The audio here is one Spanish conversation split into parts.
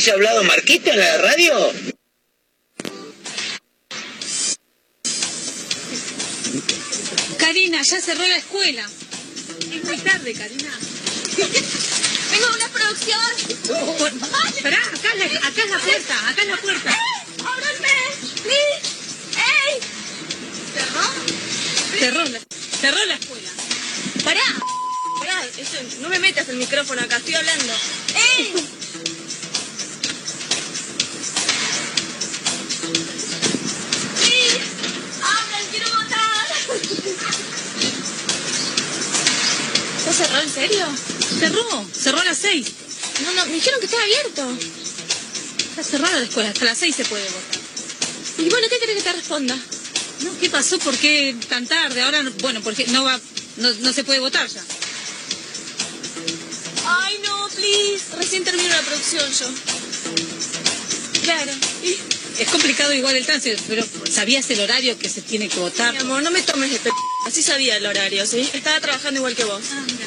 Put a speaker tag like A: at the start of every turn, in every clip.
A: haya hablado Marquito en la radio?
B: Karina, ya cerró la escuela. Es muy tarde, Karina.
C: Vengo una producción.
B: Esperá, acá, es la- acá es la puerta, acá es la puerta.
C: ¡Eh! ¡Ábranme! ¡Please! ¡Ey! ¿Cerró?
B: Cerró la, cerró la escuela.
C: ¡Pará! Pará, eso- no me metas el micrófono acá, estoy hablando. Cerró,
B: cerró a las seis.
C: No, no, me dijeron que estaba abierto.
B: Está cerrada la escuela, hasta las seis se puede votar.
C: Y bueno, ¿qué querés que te responda?
B: No, ¿qué pasó? ¿Por qué tan tarde? Ahora, no- bueno, porque no va, no, no se puede votar ya.
C: Ay, no, please. Recién termino la producción yo. Claro. Y,
B: Es complicado igual el tránsito, pero ¿sabías el horario que se tiene que votar?
C: mi amor, no me tomes de pe... Así sabía el horario, ¿sí? Estaba trabajando igual que vos.
B: Ah, mira.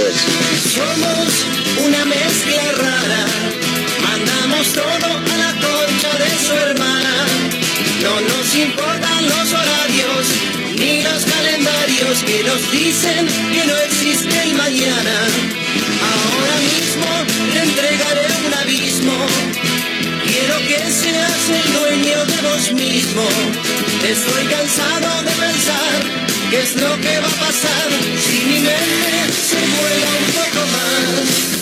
D: Somos una mezcla rara, mandamos todo a la concha de su hermana. No nos importan los horarios ni los calendarios que nos dicen que no existe el mañana. Ahora mismo le entregaré un abismo. Quiero que seas el dueño de vos mismo. Estoy cansado de pensar qué es lo que va a pasar si mi mente se vuela un poco más.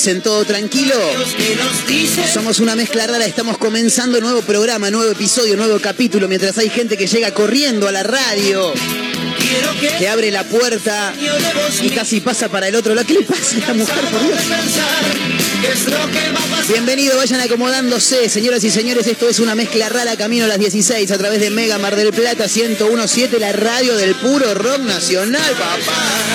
E: Dicen? ¿Todo tranquilo? Somos una mezcla rara, estamos comenzando nuevo programa, nuevo episodio, nuevo capítulo, mientras hay gente que llega corriendo a la radio,
D: que
E: abre la puerta y casi pasa para el otro lado. ¿Qué le pasa a esta mujer, por Dios? Bienvenido, vayan acomodándose, señoras y señores, esto es una mezcla rara camino a las 16 a través de Mega Mar del Plata 1017, la radio del puro rock nacional, papá.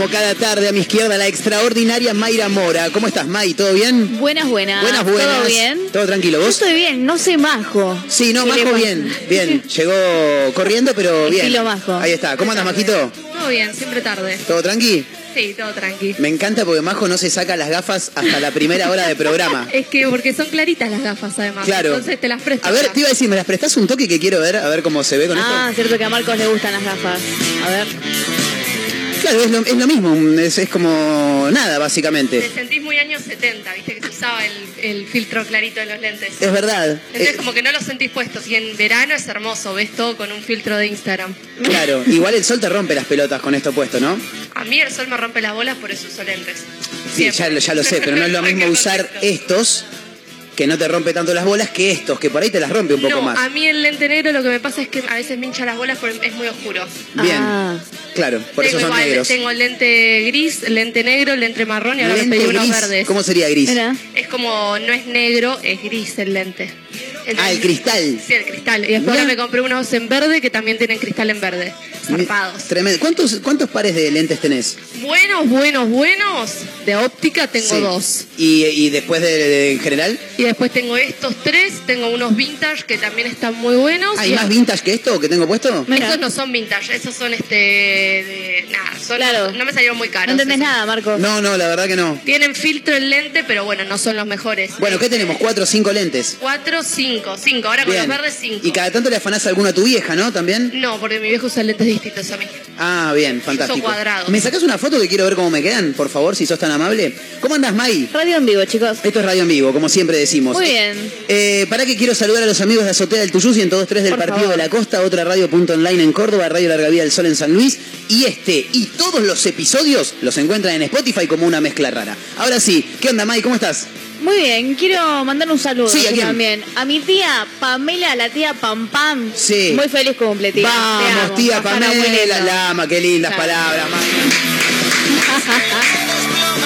E: Como cada tarde a mi izquierda la extraordinaria Mayra Mora. ¿Cómo estás, May? ¿Todo bien?
F: Buenas, buenas.
E: Buenas, buenas.
F: ¿Todo bien?
E: ¿Todo tranquilo?
F: Yo
E: ¿Vos?
F: estoy bien, no sé majo.
E: Sí, no,
F: ¿Qué le
E: Majo bien, bien. Llegó corriendo, pero bien.
F: Estilo Majo.
E: Ahí está. ¿Cómo andas, Majito?
F: Todo bien, siempre tarde.
E: ¿Todo tranqui?
F: Sí.
G: Todo tranqui.
E: Me encanta porque Majo no se saca las gafas hasta la primera hora de programa.
G: Es que porque son claritas las gafas, además.
E: Claro.
G: Entonces te las presto.
E: A ver, te iba a decir, ¿me las prestás un toque que quiero ver? A ver cómo se ve con
H: Ah,
E: esto.
H: cierto que a Marcos le gustan las gafas. A ver.
E: Claro, es lo, es lo mismo, es, es como nada, básicamente.
G: Te sentís muy años 70, viste que se usaba el, el filtro clarito en los lentes.
E: Es verdad.
G: Entonces
E: Eh,
G: como que no los sentís puestos y en verano es hermoso, ves todo con un filtro de Instagram.
E: claro, igual el sol te rompe las pelotas con esto puesto, ¿no?
G: A mí el sol me rompe las bolas, por eso uso lentes.
E: Sí, ya, ya lo sé, pero no es lo mismo usar estos que no te rompe tanto las bolas que estos, que por ahí te las rompe un poco
G: no,
E: más.
G: a mí el lente negro lo que me pasa es que a veces me hincha las bolas porque es muy oscuro.
E: Bien,
H: Ah.
E: claro, por
G: tengo
E: eso son
G: igual,
E: negros.
G: tengo lente gris, lente negro, lente marrón y ahora me
E: Lente
G: pedí unos
E: gris,
G: verdes.
E: ¿cómo sería gris?
G: Es como, no es negro, es gris el lente.
E: Ah, el cristal.
G: Sí, el cristal. Y después me compré unos en verde que también tienen cristal en verde. Zarpados.
E: Tremendo. ¿Cuántos, ¿Cuántos pares de lentes tenés?
G: Buenos, buenos, buenos. De óptica tengo
E: Sí.
G: dos.
E: ¿Y, y después de, de- en general?
G: Y después tengo estos tres. Tengo unos vintage que también están muy buenos.
E: ¿Hay
G: Y
E: más vintage que esto que tengo puesto?
H: Mira.
G: Esos no son vintage, esos son este de nada, son
H: Claro.
G: no me salieron muy caros.
H: No entendés
G: esos.
H: nada, Marcos.
E: No, no, la verdad que no.
G: Tienen filtro en lente, pero bueno, no son los mejores.
E: Bueno, ¿qué tenemos? ¿Cuatro o cinco lentes?
G: Cuatro, cinco, cinco. Ahora con
E: Bien.
G: los verdes, cinco.
E: Y cada tanto le afanás alguno a tu vieja, ¿no? ¿También?
G: No, porque mi viejo usa lentes distintos a mí.
E: Ah, bien, fantástico.
G: cuadrados.
E: ¿Me sacás una foto que quiero ver cómo me quedan, por favor, si sos tan amable? ¿Cómo andas, Mai?
H: Radio en vivo, chicos.
E: Esto es Radio en Vivo, como siempre decimos.
H: Muy bien.
E: Eh, para que quiero saludar a los amigos de Azotea del Tuyú, 102.3 del
H: Por
E: Partido
H: favor.
E: de la Costa, otra radio.online en Córdoba, Radio Larga Vida del Sol en San Luis. Y este y todos los episodios los encuentran en Spotify como una mezcla rara. Ahora sí, ¿qué onda, Mai? ¿Cómo estás?
H: Muy bien, quiero mandar un saludo
E: Sí, ¿a
H: también. A mi tía Pamela, la tía Pam Pam.
E: Sí.
H: Muy feliz cumple, tía.
E: Vamos,
H: amo.
E: tía Pamela,
H: lindo.
E: Lama, qué lindas
H: Claro.
E: palabras, Mai.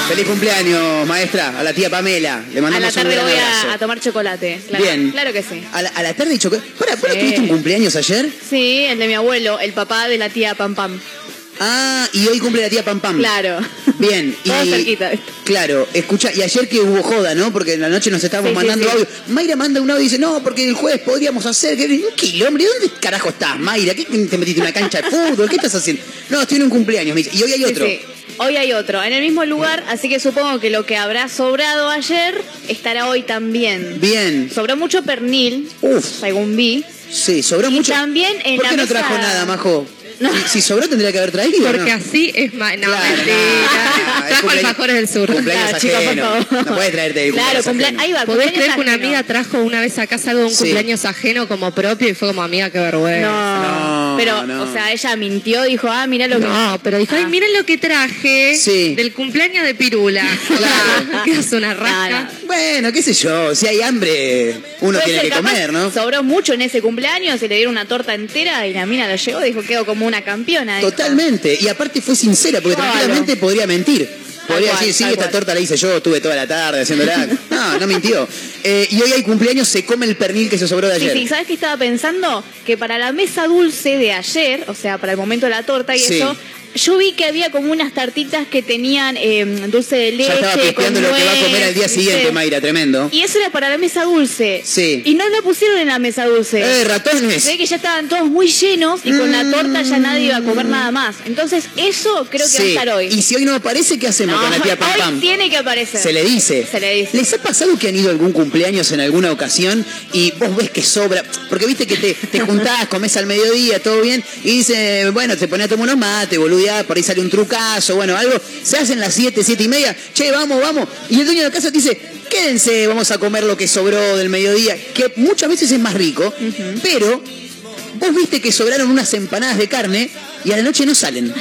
E: Feliz cumpleaños, maestra, a la tía Pamela. Le
H: A
E: mandamos
H: la
E: un
H: tarde
E: gran
H: voy
E: abrazo.
H: a, a tomar chocolate. Claro,
E: Bien.
H: Claro que sí.
E: A la, a la tarde chocolate. Para, ¿para
H: Sí.
E: tuviste un cumpleaños ayer?
H: Sí, el de mi abuelo, el papá de la tía Pam Pam.
E: Ah, y hoy cumple la tía Pam Pam.
H: Claro.
E: Bien, y
H: Todo cerquita.
E: claro, escucha, y ayer que hubo joda, ¿no? Porque en la noche nos estábamos
H: Sí, sí,
E: mandando
H: sí.
E: audio. Mayra manda un audio y dice, no, porque el jueves podríamos hacer, que un kilómetro, ¿dónde carajo estás, Mayra? ¿Qué te metiste en una cancha de fútbol? ¿Qué estás haciendo? No, estoy en un cumpleaños, me dice. Y hoy hay otro.
H: Hoy hay otro, en el mismo lugar, así que supongo que lo que habrá sobrado ayer estará hoy también.
E: Bien.
H: Sobró mucho pernil,
E: Uf,
H: según vi.
E: sí, sobró
H: Y
E: mucho.
H: también en
E: ¿Por
H: la
E: qué no
H: mesa-
E: trajo nada, Majo?
H: No.
E: Si, si sobró tendría que haber traído,
G: Porque
E: ¿no?
G: así es más. No,
E: Claro,
G: mentira.
E: no, es
G: Trajo alfajores del sur.
E: Cumpleaños
H: Claro, chicos, por
E: ajeno.
H: favor.
E: No puede traerte el
H: Claro,
E: cumpleaños
H: ahí va.
G: ¿Podés creer que una amiga trajo una vez a casa algo de un
E: Sí.
G: cumpleaños ajeno como propio y fue como amiga, qué vergüenza?
H: No,
E: No,
H: pero,
E: no.
H: o sea, ella mintió, dijo, ah, mira lo que...
G: No, pero dijo, ay,
H: Ah.
G: miren lo que traje
E: Sí.
G: del cumpleaños de Pirula.
E: Claro.
G: que es una rasca.
H: No, no.
E: Bueno, qué sé yo, si hay hambre, uno
H: Puede
E: tiene que comer, ¿no?
H: Sobró mucho en ese cumpleaños, se le dieron una torta entera y la mina lo llevó, dijo, quedó como una campeona. dijo.
E: Totalmente. Y aparte fue sincera, porque
H: Claro.
E: tranquilamente podría mentir. Podría decir, sí, esta torta la hice yo, estuve toda la tarde haciéndola. No, no mintió. Eh, y hoy hay cumpleaños, se come el pernil que se sobró de
H: Sí,
E: ayer.
H: sí, ¿sabes qué estaba pensando? Que para la mesa dulce de ayer, o sea, para el momento de la torta y
E: Sí.
H: eso, yo vi que había como unas tartitas que tenían eh, dulce de leche.
E: ya estaba pisteando lo que va a comer al día siguiente. Mayra, tremendo.
H: Y eso era para la mesa dulce.
E: Sí.
H: Y no la pusieron en la mesa dulce.
E: ¡Eh, ratones!
H: Se ve que ya estaban todos muy llenos y con la torta ya nadie iba a comer nada más. Entonces, eso creo que va a
E: Sí.
H: estar hoy.
E: Y si hoy no aparece, ¿qué hacemos
H: No,
E: con la tía Pam
H: hoy
E: Pam?
H: tiene que aparecer.
E: Se le dice.
H: Se le dice.
E: ¿Les ha pasado que han ido a algún cumpleaños en alguna ocasión y vos ves que sobra? Porque viste que te, te juntás, comés al mediodía, todo bien, y dice, bueno, te pones a tomar unos mates, por ahí sale un trucazo, bueno, algo. Se hacen las 7, 7 y media, che, vamos, vamos. Y el dueño de la casa te dice, quédense, vamos a comer lo que sobró del mediodía, que muchas veces es más rico, pero vos viste que sobraron unas empanadas de carne y a la noche no salen.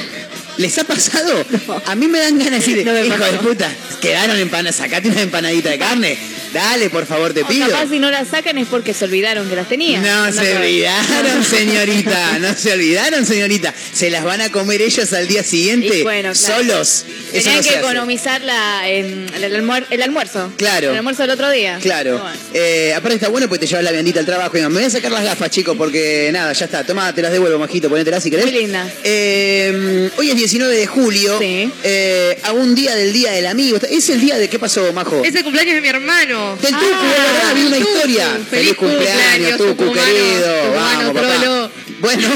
E: ¿Les ha pasado? A mí me dan ganas de decir,
H: No
E: hijo de puta, quedaron empanadas, sacate una empanadita de carne. Dale, por favor, te
H: O
E: pido.
H: capaz si no las sacan es porque se olvidaron que las tenían.
E: No se olvidaron, señorita. No se olvidaron, señorita. Se las van a comer ellos al día siguiente.
H: Y bueno, claro.
E: Solos. Eso
H: Tenían
E: no
H: que economizar la, em, el, almuer- el almuerzo.
E: Claro.
H: El almuerzo del otro día.
E: Claro.
H: Bueno.
E: Eh, aparte está bueno porque te llevas la viandita al trabajo. y Me voy a sacar las gafas, chicos, porque nada, ya está. Toma, te las devuelvo, majito. Ponételas si querés.
H: Muy linda.
E: Eh, hoy es 19 de julio.
H: Sí.
E: Eh, a un día del Día del Amigo. ¿Es el día de qué pasó, Majo?
G: Es el cumpleaños de mi hermano.
E: Del Tucu,
H: Ah,
E: de verdad, vi una
G: Tucu.
E: historia.
G: Feliz cumpleaños,
E: Tucu, querido. Vamos, papá. Bueno,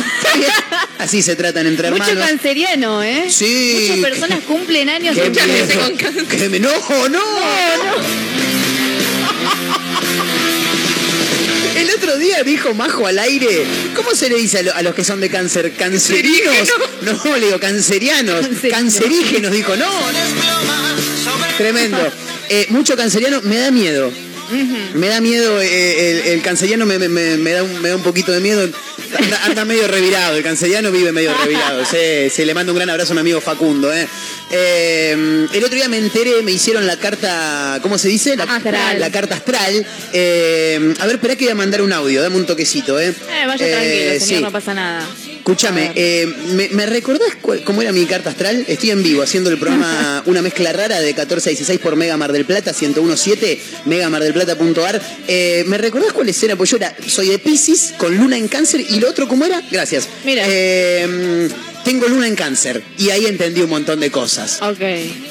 E: así se tratan entre
H: Mucho
E: hermanos.
H: canceriano, ¿eh?
E: Sí.
H: Muchas personas cumplen años
E: Qué
H: en
E: miedo. Qué me- no, no. El otro día dijo Majo al aire, ¿cómo se le dice a, lo- a los que son de cáncer? ¿Cancerinos? No, le digo cancerianos. Cancerígenos, dijo, no. Tremendo. Eh, mucho canceriano, me da miedo. Me da miedo, eh, el, el canceriano me, me- me- da un, me da un poquito de miedo. Anda, anda medio revirado, el canceriano vive medio revirado. Se, se le manda un gran abrazo a mi amigo Facundo. eh. Eh, el otro día me enteré, me hicieron la carta, ¿cómo se dice? La,
H: Astral.
E: la carta astral. Eh, a ver, espera que voy a mandar un audio, dame un toquecito. Eh,
H: Eh, vaya tranquilo, señor,
E: sí.
H: no pasa nada.
E: Escúchame, eh, ¿me, me recordás cuál- cómo era mi carta astral? Estoy en vivo haciendo el programa Una Mezcla Rara de 14 a 16 por Mega Mar del Plata, 1017, megamardelplata.ar. Eh, ¿Me recordás cuáles eran? Pues yo era, soy de Pisces, con luna en cáncer, y lo otro, ¿cómo era? Gracias.
H: Mira.
E: Eh, tengo luna en cáncer, y ahí entendí un montón de cosas.
H: Ok.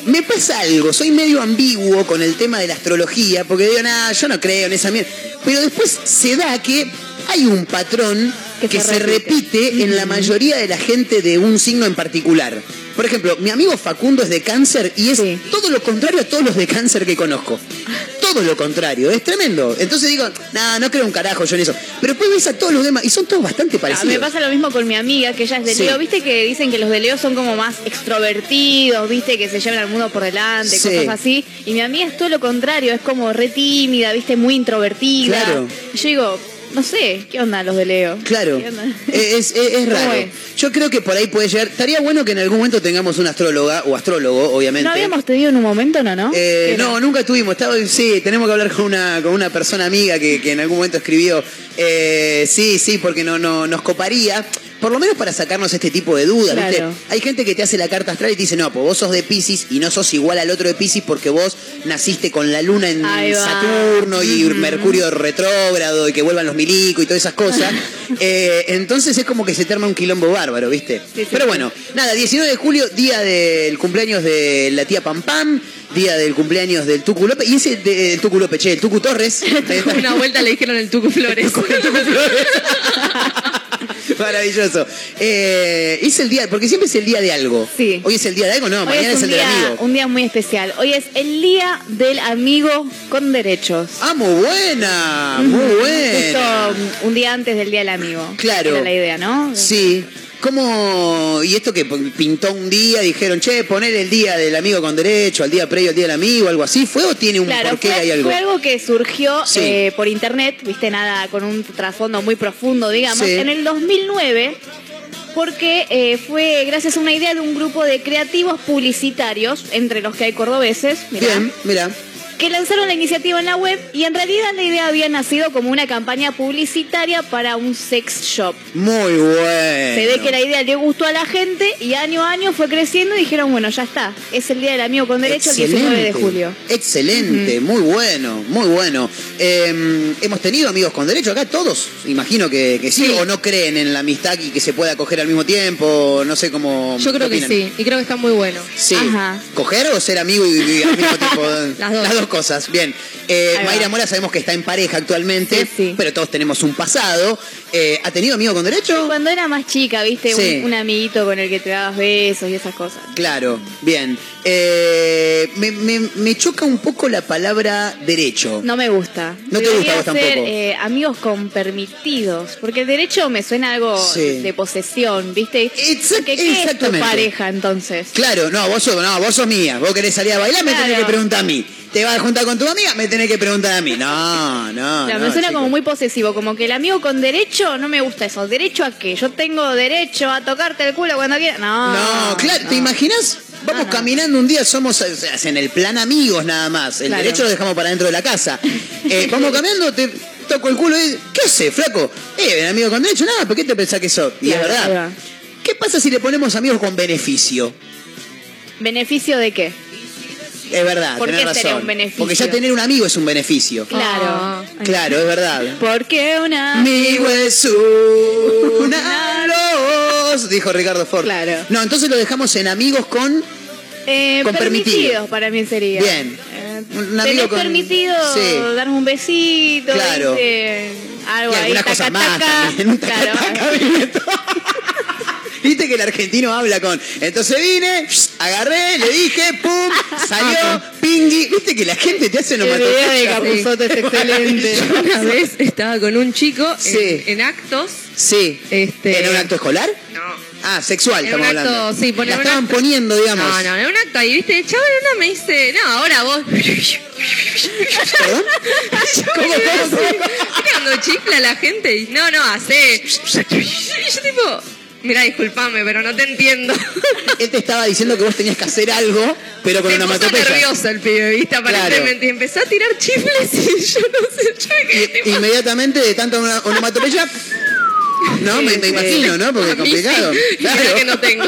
E: Me pasa algo, soy medio ambiguo con el tema de la astrología, porque digo, nada, yo no creo en esa mierda. Pero después se da que hay un patrón que,
H: Que
E: se, repite,
H: repite.
E: en la mayoría de la gente de un signo en particular. Por ejemplo, mi amigo Facundo es de cáncer y es
H: Sí.
E: todo lo contrario a todos los de cáncer que conozco. Todo lo contrario, es tremendo. Entonces digo, nada, no creo un carajo yo en eso. Pero después ves a todos los demás y son todos bastante
H: Ah,
E: parecidos.
H: me pasa lo mismo con mi amiga, que ella es de
E: Sí.
H: Leo. Viste que dicen que los de Leo son como más extrovertidos, viste, que se llevan al mundo por delante,
E: Sí.
H: cosas así. Y mi amiga es todo lo contrario, es como re tímida, viste, muy introvertida.
E: Claro.
H: Y yo digo, no sé, ¿qué onda los de Leo?
E: Claro,
H: ¿Qué onda?
E: es, es- es
H: ¿Cómo
E: raro.
H: es?
E: Yo creo que por ahí puede llegar. Estaría bueno que en algún momento tengamos una astróloga o astrólogo, obviamente.
H: ¿No habíamos tenido en un momento, no, no?
E: Eh, no, nunca tuvimos. Estaba, sí, tenemos que hablar con una, con una persona amiga que, que en algún momento escribió. Eh, sí, sí, porque no, no, nos coparía. Por lo menos para sacarnos este tipo de dudas, ¿viste? Hay gente que te hace la carta astral y te dice, no, pues vos sos de Pisces y no sos igual al otro de Pisces porque vos naciste con la luna en. Saturno y Mercurio retrógrado y que vuelvan los milicos y todas esas cosas. Eh, entonces es como que se te arma un quilombo bárbaro, ¿viste?
H: Sí, sí,
E: Pero
H: sí.
E: bueno, nada, 19 de julio, día del cumpleaños de la tía Pam Pam, día del cumpleaños del Tucu López, y ese del Tucu López, che, el Tucu Torres.
F: Una vuelta le dijeron el Tucu Flores.
E: El Tucu Flores. Maravilloso. Eh, es el día, porque siempre es el día de algo.
H: Sí.
E: Hoy es el día de algo, no,
H: Hoy
E: mañana es,
H: un
E: el del
H: día,
E: amigo.
H: un día muy especial. Hoy es el día del amigo con derechos.
E: Ah, muy buena, muy buena.
H: Justo un día antes del día del amigo.
E: Claro.
H: Era la idea, ¿no?
E: Sí. ¿Cómo? Y esto que pintó un día, dijeron, che, poner el día del amigo con derecho, al día previo al día del amigo, algo así, ¿fue o tiene un
H: Claro,
E: porqué?
H: fue,
E: ¿Hay algo?
H: fue algo que surgió
E: Sí.
H: eh, por internet, viste, nada, con un trasfondo muy profundo, digamos,
E: Sí.
H: en el 2009, porque eh, fue gracias a una idea de un grupo de creativos publicitarios, entre los que hay cordobeses, mirá,
E: Bien, mira.
H: Que lanzaron la iniciativa en la web y en realidad la idea había nacido como una campaña publicitaria para un sex shop.
E: Muy bueno.
H: Se ve que la idea le gustó a la gente y año a año fue creciendo y dijeron, bueno, ya está, es el Día del Amigo con Derecho el 19 de
E: Excelente.
H: julio.
E: Excelente, muy bueno, muy bueno. Eh, hemos tenido amigos con derecho acá, todos, imagino que, que sí,
F: Sí.
E: o no creen en la amistad y que se pueda coger al mismo tiempo, no sé cómo.
F: Yo creo
E: ¿qué
F: que
E: opinan?
F: sí, y creo que está muy bueno.
E: Sí.
H: Ajá.
E: ¿Coger o ser amigo y, y al mismo tiempo?
F: Las dos.
E: Cosas. Bien. Eh. Mayra Mora sabemos que está en pareja actualmente,
H: Sí, sí.
E: pero todos tenemos un pasado. Eh, ¿Ha tenido amigo con derecho?
H: Cuando era más chica, viste, Un-
E: Sí.
H: un, amiguito con el que te dabas besos y esas cosas.
E: Claro, bien. Eh, me, me- me choca un poco la palabra derecho.
H: No me gusta.
E: No te gusta vos
H: ser
E: tampoco.
H: amigos con permitidos, porque el derecho me suena algo de posesión, ¿viste?
E: Exact-
H: Porque, ¿Qué es tu
E: exactamente.
H: pareja entonces?
E: Claro, no, vos sos, no, vos sos mía. Vos querés salir a bailar, me tenés que preguntar a mí. Te vas a juntar con tu amiga, me tenés que preguntar a mí. No, no. No,
H: me suena como muy posesivo, como que el amigo con derecho no me gusta eso. ¿Derecho a qué? Yo tengo derecho a tocarte el culo cuando quiera. No.
E: No, claro, ¿te imaginas? Vamos
H: No,
E: caminando un día, somos en el plan amigos nada más. El
H: Claro.
E: derecho lo dejamos para dentro de la casa. Eh, vamos caminando, te toco el culo y ¿qué hace, flaco? Eh, el amigo con derecho, nada, ¿por qué te pensás que sos? Y
H: Claro,
E: es verdad. ¿Qué pasa si le ponemos amigos con beneficio?
H: ¿Beneficio de qué?
E: Es verdad,
H: ¿Por
E: tenés
H: qué sería
E: razón.
H: un beneficio?
E: Porque ya tener un amigo es un beneficio.
H: Claro.
F: Ah.
E: Claro, es verdad.
H: Porque una.
E: Amigo es una luz, dijo Ricardo Ford.
H: Claro.
E: No, entonces lo dejamos en amigos con
H: Eh,
E: Con
H: permitidos
E: permitido.
H: para mí sería.
E: Bien.
H: Eh,
E: Un amigo
H: ¿Tenés
E: con-
H: permitido
E: Sí.
H: darme un besito?
E: Claro.
H: ¿viste? Algo
E: y
H: ahí,
E: algunas
H: taca,
E: cosas más
H: taca,
E: también. Un taca,
H: claro.
E: taca. Viste que el argentino habla con. Entonces vine, agarré, le dije, pum, salió, pingui. Viste que la gente te hace
H: video de. Capuzotto es excelente.
G: Yo una vez estaba con un chico en-
E: Sí.
G: en, actos.
E: Sí.
G: Este-
E: ¿Era un acto escolar?
G: No.
E: Ah, sexual,
G: un
E: estamos
G: acto,
E: hablando.
G: sí, poner
E: La
G: un
E: estaban
G: acto.
E: poniendo, digamos.
G: No, no, en un acto ahí, ¿viste? El chaval en una me dice, no, ahora vos.
E: ¿Perdón? ¿Cómo, cómo, cómo?
G: ¿Viste cuando chifla la gente? Y, no, no, hace. Y yo tipo, mira, disculpame, pero no te entiendo.
E: Él te estaba diciendo que vos tenías que hacer algo, pero con
G: Se puso
E: onomatopeya.
G: nervioso el pibe, ¿viste? Aparentemente. Y empezó a tirar chifles y yo no sé, yo tipo...
E: inmediatamente de tanta ona- onomatopeya. No, me, me imagino, ¿no? Porque es complicado.
G: sí,
E: Claro.
G: que no tengo.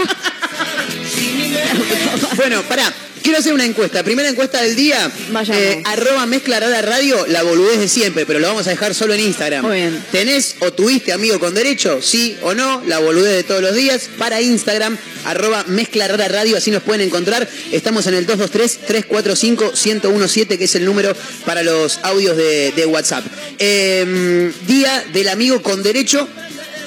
E: Bueno, pará. Quiero hacer una encuesta. Primera encuesta del día.
H: Vayamos.
E: Eh, arroba mezcla rara radio, la boludez de siempre, pero lo vamos a dejar solo en Instagram.
H: Muy bien.
E: ¿Tenés o tuviste amigo con derecho? Sí o no, la boludez de todos los días. Para Instagram, arroba mezcla rara radio, así nos pueden encontrar. Estamos en el 223-345-1017, que es el número para los audios de, de WhatsApp. Eh, día del amigo con derecho.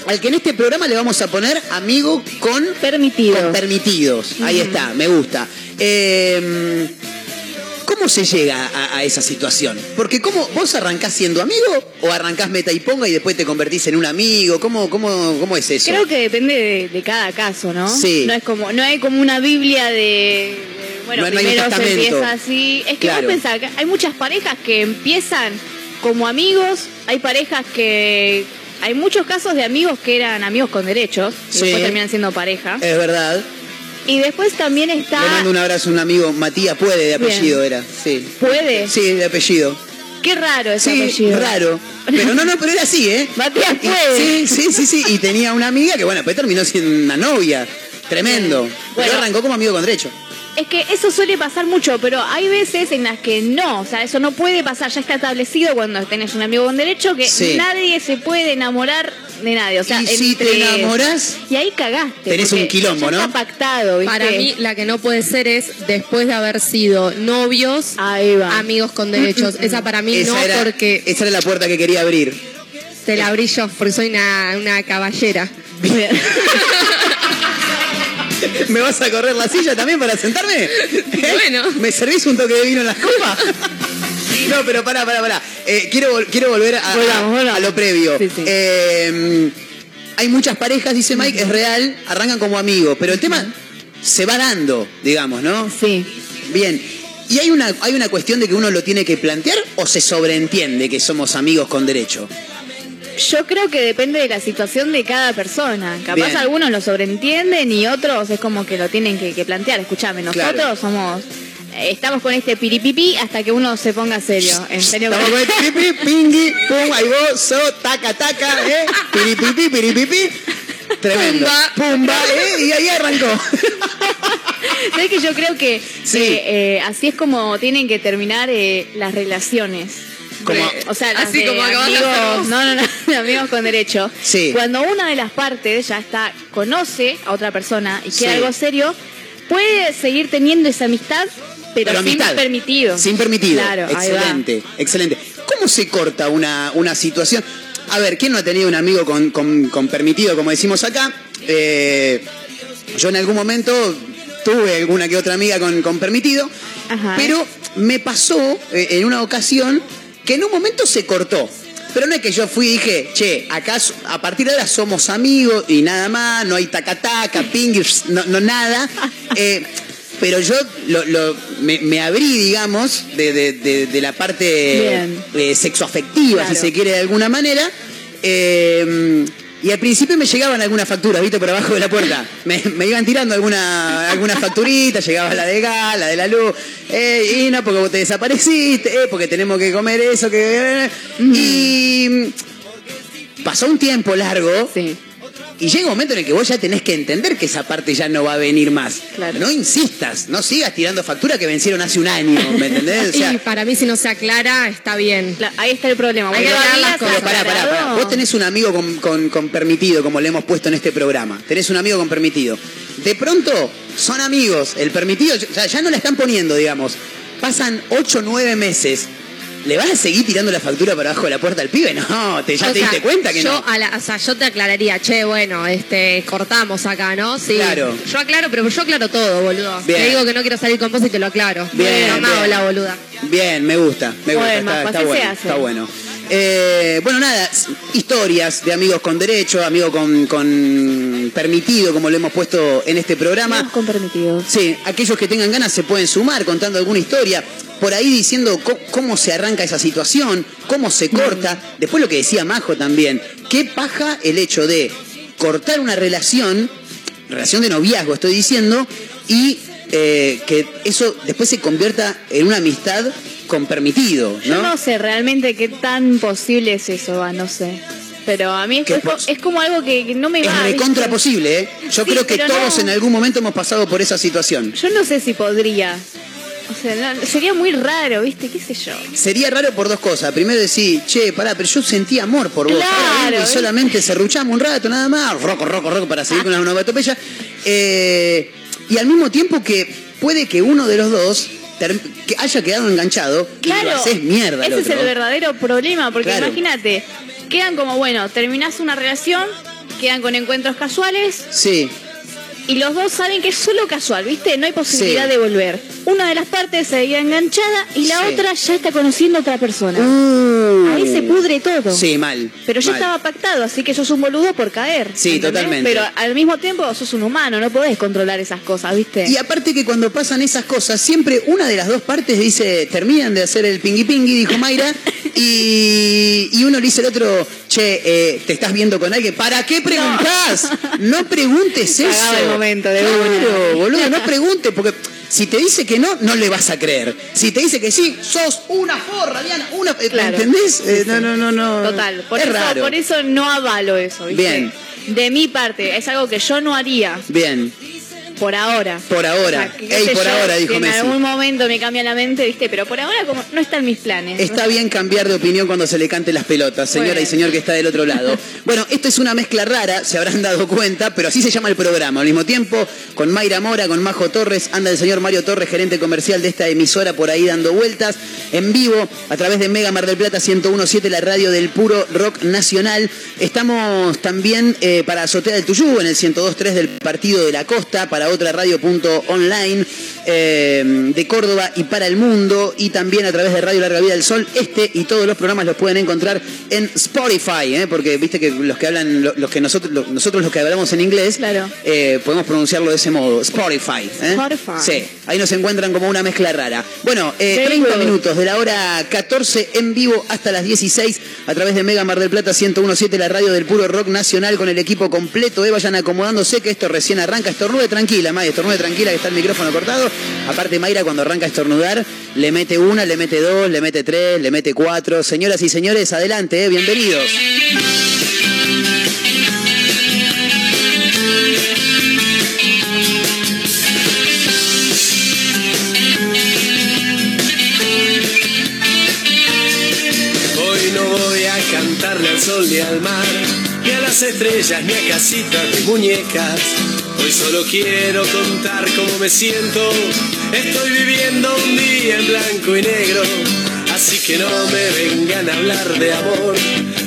E: Al que en este programa le vamos a poner amigo con
H: Permitido.
E: con permitidos. Ahí está, me gusta. Eh, ¿Cómo se llega a, a esa situación? Porque ¿cómo, ¿vos arrancás siendo amigo o arrancás meta y ponga y después te convertís en un amigo? ¿Cómo, cómo, cómo es eso?
H: Creo que depende de, de cada caso, ¿no?
E: Sí.
H: No es como, no hay como una Biblia de, bueno,
E: No- no
H: primero se
E: testamento.
H: empieza así. Es que
E: Claro.
H: vos pensás que hay muchas parejas que empiezan como amigos, hay parejas que hay muchos casos de amigos que eran amigos con derechos y
E: Sí.
H: después terminan siendo pareja.
E: Es verdad.
H: Y después también está
E: Le mando un abrazo a un amigo, Matías Puede, de
H: Bien.
E: apellido era. Sí.
H: puede.
E: Sí, de apellido.
H: Qué raro ese
E: Sí,
H: apellido.
E: raro. Pero no, no, pero era así, ¿eh?
H: Matías
E: Y-
H: Puede.
E: Sí, sí, sí, sí. Y tenía una amiga que, bueno, después terminó siendo una novia. Tremendo. Pero
H: Bueno.
E: arrancó como amigo con derecho.
H: Es que eso suele pasar mucho, pero hay veces en las que no, o sea, eso no puede pasar, ya está establecido cuando tenés un amigo con derecho que
E: Sí.
H: nadie se puede enamorar de nadie, o sea,
E: y si te enamorás,
H: y ahí cagaste.
E: Tenés un quilombo,
H: ya
E: ¿no?
H: Está pactado, ¿viste?
G: Para mí, la que no puede ser es después de haber sido novios,
H: Ahí va.
G: amigos con derechos. Esa para mí no,
E: era,
G: porque
E: esa era la puerta que quería abrir.
G: te la abrí yo, porque soy una, una caballera.
E: ¿Me vas a correr la silla también para sentarme? ¿Eh?
G: Bueno.
E: ¿Me servís un toque de vino en las copas? No, pero pará, pará, pará. Eh, quiero, vol- quiero volver a, a-
H: Volvamos, volvamos.
E: a lo previo.
H: Sí, sí.
E: Eh, hay muchas parejas, dice Mike, es real, arrancan como amigos, pero el tema se va dando, digamos, ¿no?
H: Sí.
E: Bien. ¿Y hay una, hay una cuestión de que uno lo tiene que plantear o se sobreentiende que somos amigos con derecho?
H: Yo creo que depende de la situación de cada persona. Capaz
E: Bien.
H: algunos lo sobreentienden y otros es como que lo tienen que, que plantear. Escúchame, nosotros
E: Claro.
H: somos... eh, Estamos con este piripipi hasta que uno se ponga serio. En serio.
E: Estamos con el pipi, pingui, pum, ahí vos, so, taca, taca, eh, piripipi, piripipi. Tremendo.
G: Pumba.
E: Pumba, eh, y ahí arrancó.
H: ¿Sabes que yo creo que,
E: Sí.
H: que, eh, así es como tienen que terminar eh, las relaciones?
E: Como-
H: o sea,
G: Así
H: de
G: como
H: amigos, no, no, no, de amigos con derecho.
E: Sí.
H: Cuando una de las partes ya está, conoce a otra persona y quiere
E: Sí.
H: algo serio, puede seguir teniendo esa amistad, pero,
E: Pero
H: sin
E: amistad.
H: permitido.
E: Sin permitido.
H: Claro,
E: excelente, excelente. ¿Cómo se corta una, una situación? A ver, ¿quién no ha tenido un amigo con, con- con permitido, como decimos acá? Eh, yo en algún momento tuve alguna que otra amiga con, con permitido,
H: Ajá.
E: pero me pasó eh, en una ocasión que en un momento se cortó. Pero no es que yo fui y dije, che, acá a partir de ahora somos amigos y nada más, no hay taca-taca, ping, no, no nada. Eh, pero yo lo- lo- me, me abrí, digamos, de, de- de- de la parte eh, sexoafectiva,
H: Claro.
E: si se quiere de alguna manera. Eh, y al principio me llegaban algunas facturas, ¿viste? Por abajo de la puerta. Me, me iban tirando alguna, alguna facturita, llegaba la de gas, la de la luz. Eh, y no, porque vos te desapareciste, eh, porque tenemos que comer eso, que... Y pasó un tiempo largo.
H: Sí.
E: Y llega un momento en el que vos ya tenés que entender que esa parte ya no va a venir más.
H: Claro.
E: No insistas, no sigas tirando facturas que vencieron hace un año, ¿me entendés? O sea,
G: y para mí, si no se aclara, está bien.
H: Ahí está el problema.
G: Hay que
H: Cuando
G: aclarar las
H: amigas
G: cosas.
E: pero pará, pará, pará.
H: aclarado-
E: Vos tenés un amigo con, con- con permitido, como le hemos puesto en este programa. Tenés un amigo con permitido. De pronto, son amigos. El permitido, ya, ya no la están poniendo, digamos. Pasan 8 o 9 meses. ¿Le vas a seguir tirando la factura para abajo de la puerta al pibe? No, te, ya
G: O
E: te
G: sea,
E: diste cuenta que
G: yo
E: no.
G: a la- o sea, yo te aclararía, che, bueno, este, cortamos acá, ¿no? Sí.
E: Claro.
G: Yo aclaro, pero yo aclaro todo, boludo.
E: Bien.
G: Te digo que no quiero salir con vos y te lo aclaro.
E: Bien,
G: no
E: bien.
G: la boluda.
E: Bien, me gusta, me gusta,
H: Bueno,
E: está,
H: pues
E: está bueno, está bueno. Eh, bueno, nada, historias de amigos con derecho, amigos con, con permitido, como lo hemos puesto en este programa.
H: Amigos con permitido.
E: Sí, aquellos que tengan ganas se pueden sumar contando alguna historia, por ahí diciendo cómo se arranca esa situación, cómo se corta. Después lo que decía Majo también, qué paja el hecho de cortar una relación, relación de noviazgo estoy diciendo, y eh, que eso después se convierta en una amistad con permitido,
H: Yo
E: ¿no?
H: no sé realmente qué tan posible es eso, va, no sé. Pero a mí es,
E: ¿Qué
H: es es como algo que que no me
E: Es
H: va.
E: recontra
H: ¿viste?
E: posible, ¿eh? Yo
H: Sí,
E: creo que todos
H: no.
E: en algún momento hemos pasado por esa situación.
H: Yo no sé si podría. O sea, no- sería muy raro, ¿viste? ¿Qué sé yo?
E: Sería raro por dos cosas. Primero decir, che, pará, pero yo sentí amor por vos.
H: Claro,
E: y solamente serruchamos un rato, nada más. Roco, roco, roco, para seguir con la onomatopeya. Eh, y al mismo tiempo que puede que uno de los dos que haya quedado enganchado y
H: Claro.
E: lo haces mierda
H: Ese es el verdadero problema, porque
E: Claro.
H: imagínate, quedan como, bueno, terminás una relación, quedan con encuentros casuales
E: Sí,
H: y los dos saben que es solo casual, ¿viste? No hay posibilidad
E: Sí.
H: de volver. Una de las partes se veía enganchada y la
E: Sí.
H: otra ya está conociendo a otra persona.
E: Uh.
H: Ahí se pudre todo.
E: Sí, mal.
H: Pero ya
E: mal.
H: estaba pactado, así que sos un boludo por caer.
E: Sí,
H: ¿entendés?
E: totalmente.
H: Pero al mismo tiempo sos un humano, no podés controlar esas cosas, ¿viste?
E: Y aparte que cuando pasan esas cosas, siempre una de las dos partes dice, terminan de hacer el pingui pingui, dijo Mayra, y, y uno le dice al otro, che, eh, te estás viendo con alguien, ¿para qué preguntás? No, preguntes eso.
H: El momento de
E: Claro,
H: una.
E: boludo, no preguntes, porque si te dice que no, no le vas a creer. Si te dice que sí, sos una forra, Diana, una... eh,
H: Claro.
E: ¿Entendés? Eh, no, no, no, no.
H: Total, por
E: es
H: eso,
E: raro.
H: por eso no avalo eso, ¿viste?
E: Bien.
H: De mi parte, es algo que yo no haría
E: Bien,
H: por ahora.
E: por ahora.
H: qué
E: Ey, por
H: yo,
E: ahora, dijo
H: que en
E: Messi.
H: algún momento me cambia la mente, ¿viste? Pero por ahora como no está en mis planes.
E: Está bien cambiar de opinión cuando se le cante las pelotas, señora
H: Bueno.
E: y señor que está del otro lado. Bueno, esto es una mezcla rara, se habrán dado cuenta, pero así se llama el programa. Al mismo tiempo, con Mayra Mora, con Majo Torres, anda el señor Mario Torres, gerente comercial de esta emisora, por ahí dando vueltas, en vivo, a través de Mega Mar del Plata 1017, la radio del puro rock nacional. Estamos también eh, para Azotea del Tuyú, en el 1023 del Partido de la Costa, para otra radio.online eh, de Córdoba y para el mundo, y también a través de Radio Larga Vida del Sol. Este y todos los programas los pueden encontrar en Spotify, ¿eh? porque viste que los que hablan, lo- los que nosotros, nosotros los que hablamos en inglés,
H: Claro.
E: eh, podemos pronunciarlo de ese modo, Spotify. ¿eh?
H: Spotify.
E: Sí, ahí nos encuentran como una mezcla rara. Bueno, eh,
H: Very
E: 30
H: good.
E: minutos de la hora 14 en vivo hasta las 16 a través de Mega Mar del Plata 1017, la radio del puro rock nacional con el equipo completo. Vayan acomodándose que esto recién arranca. Estornude tranquila, Maya, estornude tranquila que está el micrófono cortado. Aparte, Mayra cuando arranca a estornudar, le mete una, le mete dos, le mete tres, le mete cuatro. Señoras y señores, adelante, eh, bienvenidos.
D: Hoy no voy a cantarle al sol ni al mar, ni a las estrellas, ni a casitas de muñecas. Hoy solo quiero contar cómo me siento. Estoy viviendo un día en blanco y negro. Así que no me vengan a hablar de amor,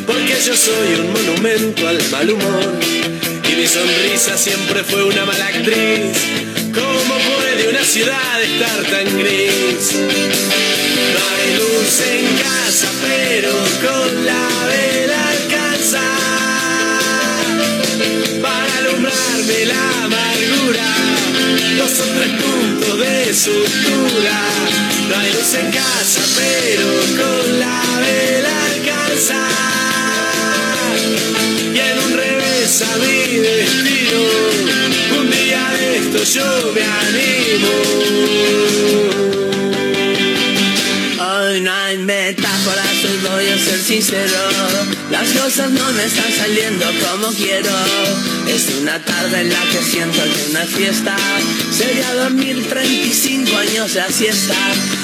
D: porque yo soy un monumento al mal humor. Y mi sonrisa siempre fue una mala actriz. ¿Cómo puede una ciudad estar tan gris? No hay luz en casa, pero con la vela alcanza para alumbrarme. Dos o tres puntos de sutura. No hay luz en casa, pero con la vela alcanza. Y en un revés a mi destino, un día de esto yo me animo.
I: Hoy no hoy voy a ser sincero. Las cosas no me están saliendo como quiero. Es una tarde en la que siento que una fiesta sería dormir 35 años de siesta.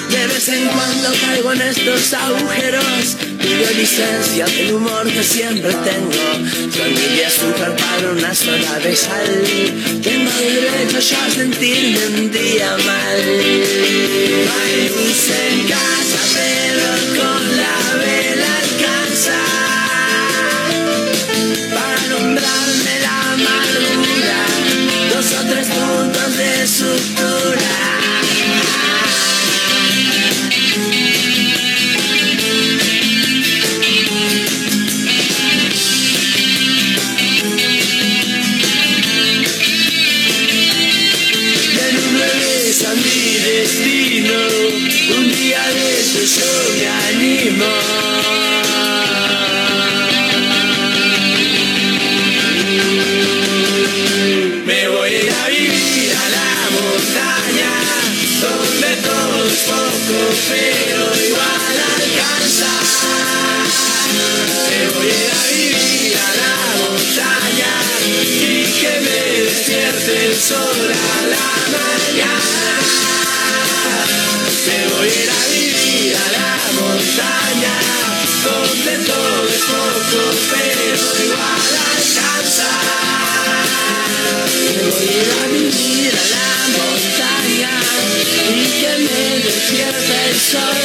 I: De vez en cuando caigo en estos agujeros. Pido licencia del humor que siempre tengo. Soy mi azúcar para una sola de sal. Tengo derecho yo a sentirme un día mal.
D: sun.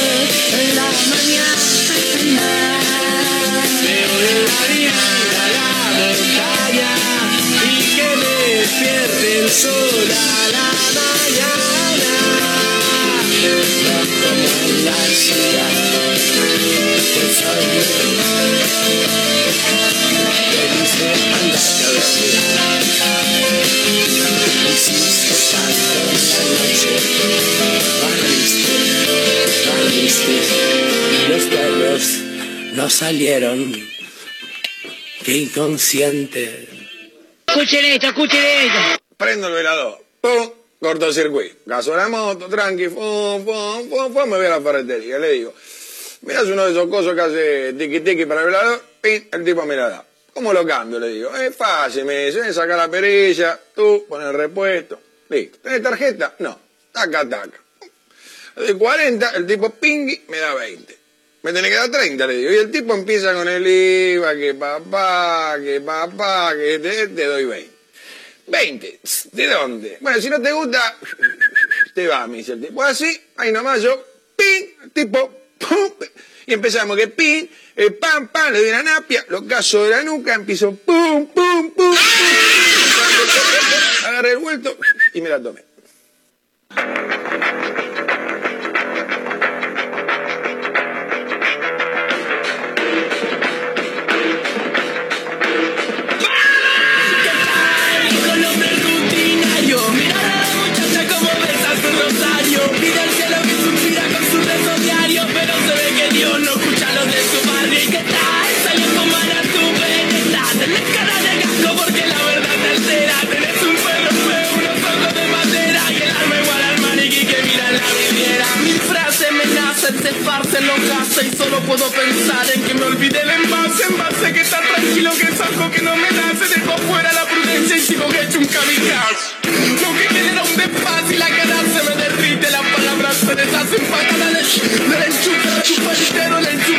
D: No salieron. Qué inconsciente.
J: Escuchen esto, escuchen esto.
K: Prendo el velador. Pum, cortocircuito. Gaso la moto, tranqui, fum, fum, fum, fum, me voy a la ferretería. Le digo, miras uno de esos cosos que hace tiki tiki para el velador, pin, el tipo me la da. ¿Cómo lo cambio? Le digo, es fácil, me dice, saca la perilla, tú, pon el repuesto. Listo. ¿Tenés tarjeta? No. Taca, taca. De 40, el tipo pingui me da 20. Me tiene que dar 30, le digo. Y el tipo empieza con el IVA, que papá, que papá, que te, te doy 20. 20. ¿De dónde? Bueno, si no te gusta, te va, me dice el tipo. Así, ahí nomás yo, pin, tipo, pum, y empezamos que pin, eh, pam, pam, le doy una napia, lo caso de la nuca, empiezo pum, pum, pum, pum, agarré el vuelto y me la tomé.
D: Pensar en que me olvide el envase. Envase que está tranquilo, que es algo que no me nace. Dejo fuera la prudencia y sigo hecho un kamikaze. Lo que genera un desfase y la cara se me derrite. Las palabras se deshacen. Me la enchufe, chupa el dedo, la enchufe,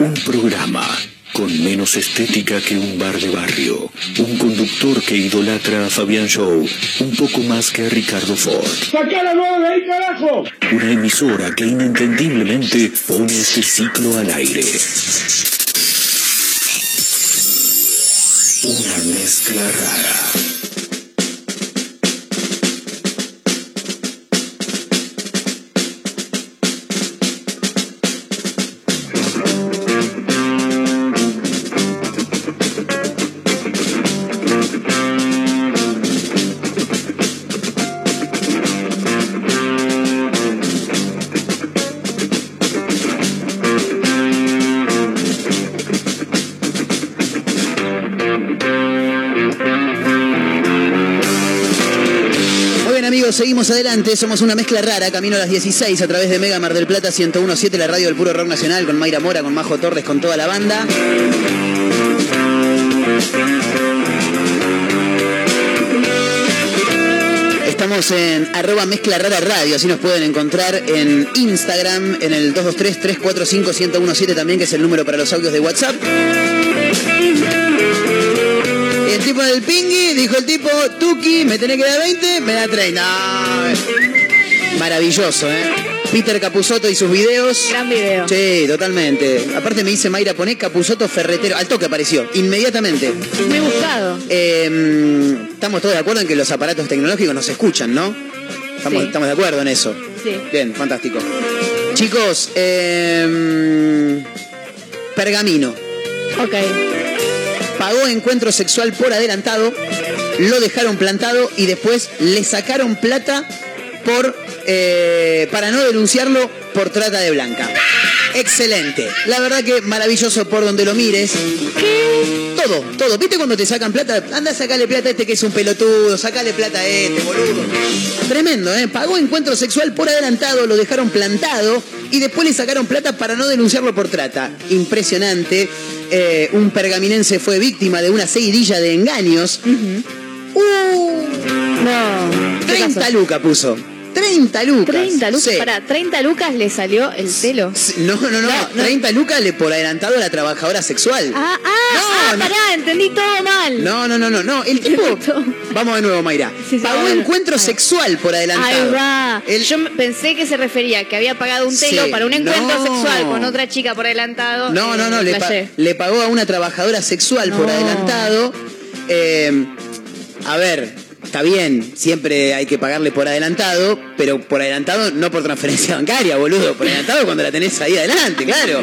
D: Un
L: programa con menos estética que un bar de barrio. Un conductor que idolatra a Fabián Show un poco más que a Ricardo Ford.
M: ¡Sacá la de ahí, carajo!
L: Una emisora que inentendiblemente pone este ciclo al aire. Una mezcla rara.
E: Seguimos adelante. Somos una mezcla rara, camino a las 16 a través de Mega Mar del Plata 1017, la radio del puro rock nacional, con Mayra Mora, con Majo Torres, con toda la banda. Estamos en arroba mezcla rara radio, así nos pueden encontrar en Instagram, en el 223-345-1017 también, que es el número para los audios de WhatsApp. El tipo del pingui, dijo el tipo, Tuki, me tenés que dar 20, me da 30. No, Maravilloso, ¿eh? Peter Capusotto y sus videos.
H: Gran video.
E: Sí, totalmente. Aparte me dice Mayra, poné Capusotto ferretero. Al toque apareció, inmediatamente.
H: Muy buscado.
E: Eh, estamos todos de acuerdo en que los aparatos tecnológicos nos escuchan, ¿no? Estamos,
H: Sí.
E: estamos de acuerdo en eso.
H: Sí.
E: Bien, fantástico. Chicos, eh, Pergamino.
H: Ok.
E: Pagó encuentro sexual por adelantado, lo dejaron plantado y después le sacaron plata por eh, para no denunciarlo por trata de blanca. Excelente. La verdad que maravilloso por donde lo mires. Todo, todo. ¿Viste cuando te sacan plata? Anda a sacarle plata a este que es un pelotudo, sacale plata a este, boludo. Tremendo, ¿eh? Pagó encuentro sexual por adelantado, lo dejaron plantado y después le sacaron plata para no denunciarlo por trata. Impresionante. Eh, un pergaminense fue víctima de una seguidilla de engaños. Uh,
H: No. ¿Qué
E: 30
H: pasó?
E: lucas puso. 30 lucas.
H: 30 lucas.
E: Sí.
H: Para 30 lucas le salió el celo.
E: No, no, no,
H: No, no.
E: 30 lucas le por adelantado a la trabajadora sexual.
H: Ah, ah,
E: No,
H: ah,
E: no.
H: pará, entendí todo mal.
E: No, no, no, no, no. El tipo. Vamos de nuevo, Mayra.
H: Sí,
E: Pagó encuentro sexual por adelantado.
H: Ahí va.
E: El-
H: Yo pensé que se refería que había pagado un telo para un encuentro sexual con otra chica por adelantado.
E: No,
H: eh,
E: no, no, le, pa-
H: flashé.
E: le pagó a una trabajadora sexual por adelantado. Eh, a ver, está bien, siempre hay que pagarle por adelantado, pero por adelantado no por transferencia bancaria, boludo. Por adelantado cuando la tenés ahí adelante, claro.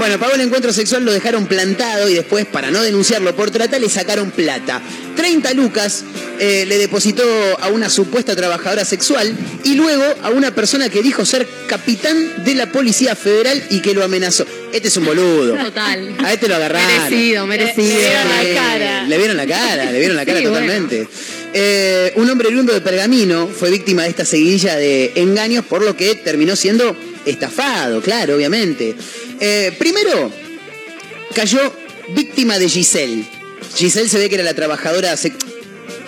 E: Bueno, pagó el encuentro sexual, lo dejaron plantado y después, para no denunciarlo por trata, le sacaron plata. 30 lucas eh, le depositó a una supuesta trabajadora sexual y luego a una persona que dijo ser capitán de la Policía Federal y que lo amenazó. Este es un boludo.
G: Total.
E: A este lo agarraron.
G: Merecido, merecido.
H: Le vieron la cara.
E: Le vieron la cara, le vieron la cara
G: Sí,
E: totalmente. Eh, un hombre oriundo de Pergamino fue víctima de esta seguidilla de engaños, por lo que terminó siendo estafado, claro, obviamente. Eh, primero, cayó víctima de Giselle. Giselle se ve que era la trabajadora,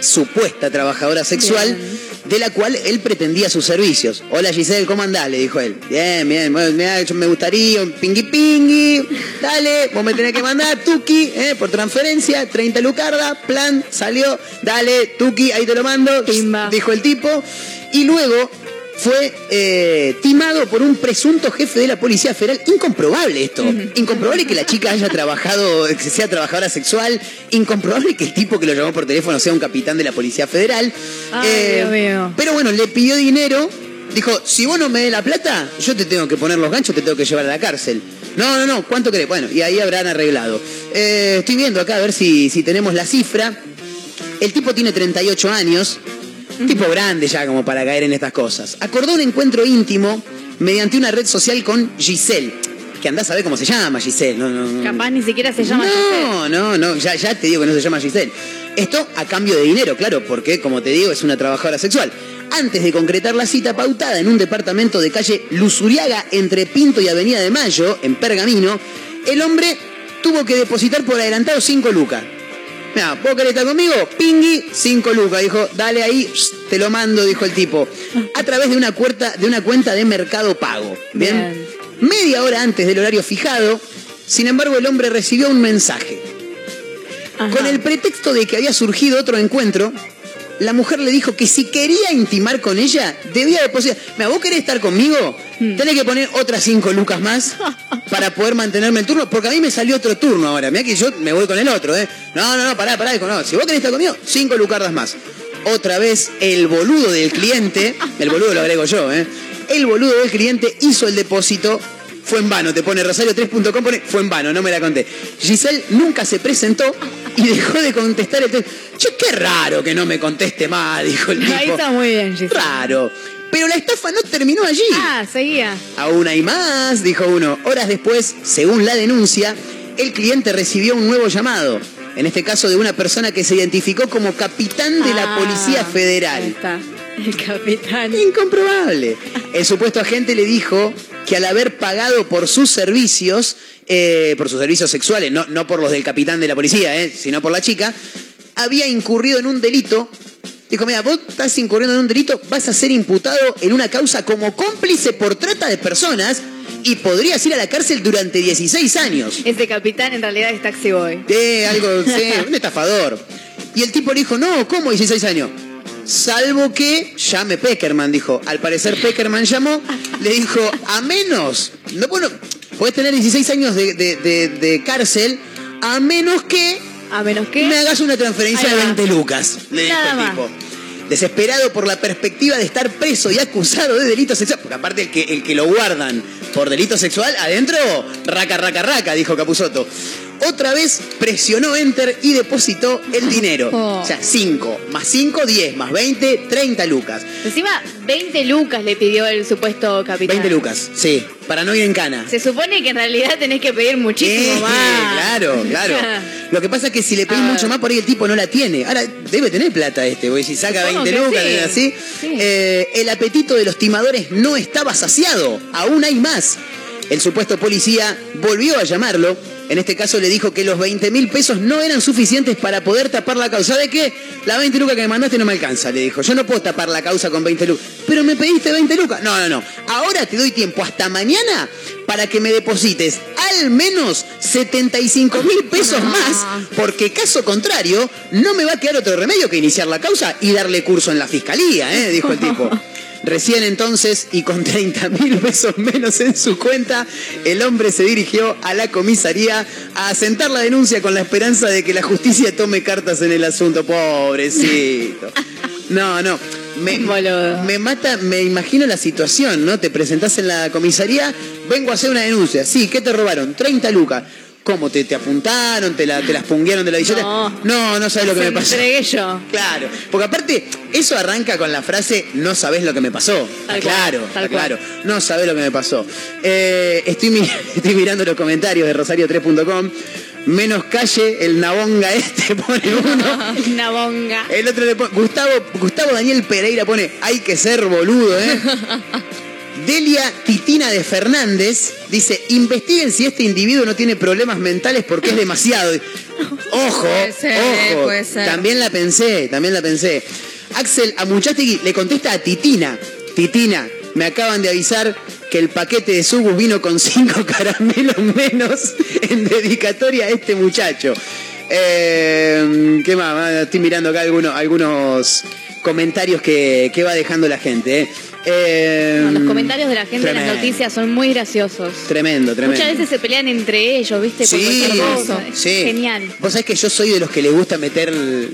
E: supuesta trabajadora sexual, de la cual él pretendía sus servicios. Hola Giselle, ¿cómo andás? Le dijo él. Bien, bien, bueno, mirá, yo me gustaría un pingui pingui. Dale, vos me tenés que mandar, Tuki, eh, por transferencia, 30 lucarda, plan, salió, dale, Tuki, ahí te lo mando, dijo el tipo. Y luego fue eh, timado por un presunto jefe de la Policía Federal. Incomprobable esto. Incomprobable que la chica haya trabajado, que sea trabajadora sexual. Incomprobable que el tipo que lo llamó por teléfono sea un capitán de la Policía Federal.
H: Ay,
E: Eh,
H: Dios mío.
E: Pero bueno, le pidió dinero. Dijo, si vos no me des la plata, yo te tengo que poner los ganchos, te tengo que llevar a la cárcel. No, no, no, ¿cuánto querés? Bueno, y ahí habrán arreglado. Eh, estoy viendo acá a ver si, si tenemos la cifra. El tipo tiene 38 años, tipo grande ya como para caer en estas cosas. Acordó un encuentro íntimo mediante una red social con Giselle, que andás a ver cómo se llama Giselle. No, no, no.
H: Capaz ni siquiera se llama Giselle.
E: No, no, no, ya, ya te digo que no se llama Giselle. Esto a cambio de dinero, claro, porque como te digo es una trabajadora sexual. Antes de concretar la cita pautada en un departamento de calle Luzuriaga entre Pinto y Avenida de Mayo, en Pergamino, el hombre tuvo que depositar por adelantado 5 lucas. Mira, ¿vos querés estar conmigo? Pingui, 5 lucas. Dijo, dale ahí, te lo mando, dijo el tipo. A través de una, cuenta, de una cuenta de mercado pago. ¿Bien?
H: Bien.
E: Media hora antes del horario fijado, sin embargo, el hombre recibió un mensaje.
H: Ajá.
E: Con el pretexto de que había surgido otro encuentro, la mujer le dijo que si quería intimar con ella, debía depositar. Mira, vos querés estar conmigo, tenés que poner otras cinco lucas más para poder mantenerme el turno, porque a mí me salió otro turno ahora. Mira que yo me voy con el otro, ¿eh? No, no, no, pará, pará. Dijo, no, si vos querés estar conmigo, cinco lucardas más. Otra vez, el boludo del cliente, el boludo lo agrego yo, ¿eh? El boludo del cliente hizo el depósito fue en vano, te pone rosario3.com, pone fue en vano, no me la conté. Giselle nunca se presentó y dejó de contestar el teléfono. Che, qué raro que no me conteste más, dijo el tipo.
H: Ahí está muy bien, Giselle.
E: Raro. Pero la estafa no terminó allí.
H: Ah, seguía.
E: Aún hay más, dijo uno. Horas después, según la denuncia, el cliente recibió un nuevo llamado. En este caso de una persona que se identificó como capitán de la
H: Ah,
E: Policía
H: Ahí
E: Federal.
H: está. El capitán.
E: Incomprobable. El supuesto agente le dijo que al haber pagado por sus servicios, eh, por sus servicios sexuales, no, no por los del capitán de la policía, eh, sino por la chica, había incurrido en un delito. Dijo, mira, vos estás incurriendo en un delito, vas a ser imputado en una causa como cómplice por trata de personas y podrías ir a la cárcel durante 16 años.
H: Ese capitán en realidad es taxi boy.
E: Eh, algo, sí, un estafador. Y el tipo le dijo, no, ¿cómo 16 años? Salvo que llame Peckerman, dijo. Al parecer Peckerman llamó, le dijo, a menos, no, bueno, puedes tener 16 años de, de- de- de cárcel, a menos que
H: A menos que.
E: me hagas una transferencia de
H: va.
E: 20 lucas, le dijo
H: Nada
E: el
H: más.
E: tipo. Desesperado por la perspectiva de estar preso y acusado de delito sexual. Porque aparte el que, el que lo guardan por delito sexual, adentro, raca, raca, raca, dijo Capusotto. Otra vez presionó Enter y depositó el dinero.
H: Oh.
E: O sea, 5, más 5, 10, más 20, 30 lucas.
H: Encima, 20 lucas le pidió el supuesto capitán.
E: 20 lucas, sí, para no ir en cana.
H: Se supone que en realidad tenés que pedir muchísimo
E: Eh,
H: más.
E: Claro, claro. Lo que pasa es que si le pedís
H: Ah.
E: mucho más, por ahí el tipo no la tiene. Ahora, debe tener plata este, porque si saca
H: Supongo
E: 20
H: que
E: lucas,
H: sí.
E: así.
H: Sí.
E: eh, el apetito de los timadores no estaba saciado. Aún hay más. El supuesto policía volvió a llamarlo. En este caso le dijo que los 20 mil pesos no eran suficientes para poder tapar la causa. ¿De qué? La 20 lucas que me mandaste no me alcanza, le dijo. Yo no puedo tapar la causa con 20 lucas. Pero me pediste 20 lucas. No, no, no. Ahora te doy tiempo hasta mañana para que me deposites al menos 75 mil pesos más, porque caso contrario, no me va a quedar otro remedio que iniciar la causa y darle curso en la fiscalía, ¿eh? dijo el tipo. Recién entonces, y con 30 mil pesos menos en su cuenta, el hombre se dirigió a la comisaría a asentar la denuncia con la esperanza de que la justicia tome cartas en el asunto. Pobrecito. No, no. Me, me mata, me imagino la situación, ¿no? Te presentás en la comisaría, vengo a hacer una denuncia. Sí, ¿qué te robaron? 30 lucas. ¿Cómo? ¿Te, te apuntaron? ¿Te la, te las punguearon de la billetera?
H: No.
E: no, no sabes lo que me pasó.
H: entregué yo.
E: Claro, porque aparte, eso arranca con la frase, no sabés lo que me pasó.
H: Cual,
E: claro,
H: tal
E: claro. No sabés lo que me pasó. Eh, estoy, mi- estoy mirando los comentarios de rosario3.com. Menos calle, el nabonga este pone uno.
H: Una bonga.
E: El otro le pone, Gustavo, Gustavo Daniel Pereira pone, hay que ser boludo, ¿eh? Delia Titina de Fernández dice, investiguen si este individuo no tiene problemas mentales porque es demasiado. Ojo,
G: Puede ser,
E: ojo.
G: puede ser.
E: También la pensé, también la pensé. Axel Amuchategui le contesta a Titina. Titina, me acaban de avisar que el paquete de Subus vino con cinco caramelos menos en dedicatoria a este muchacho. Eh, ¿Qué más? Ah, Estoy mirando acá algunos, algunos comentarios que, que va dejando la gente. ¿eh? Eh,
H: No, los comentarios de la gente en las noticias son muy graciosos.
E: Tremendo, tremendo.
H: Muchas veces se pelean entre ellos, ¿viste?
E: Sí,
H: cosa. Es
E: sí.
H: Genial.
E: Vos sabés que yo soy de los que le gusta meter,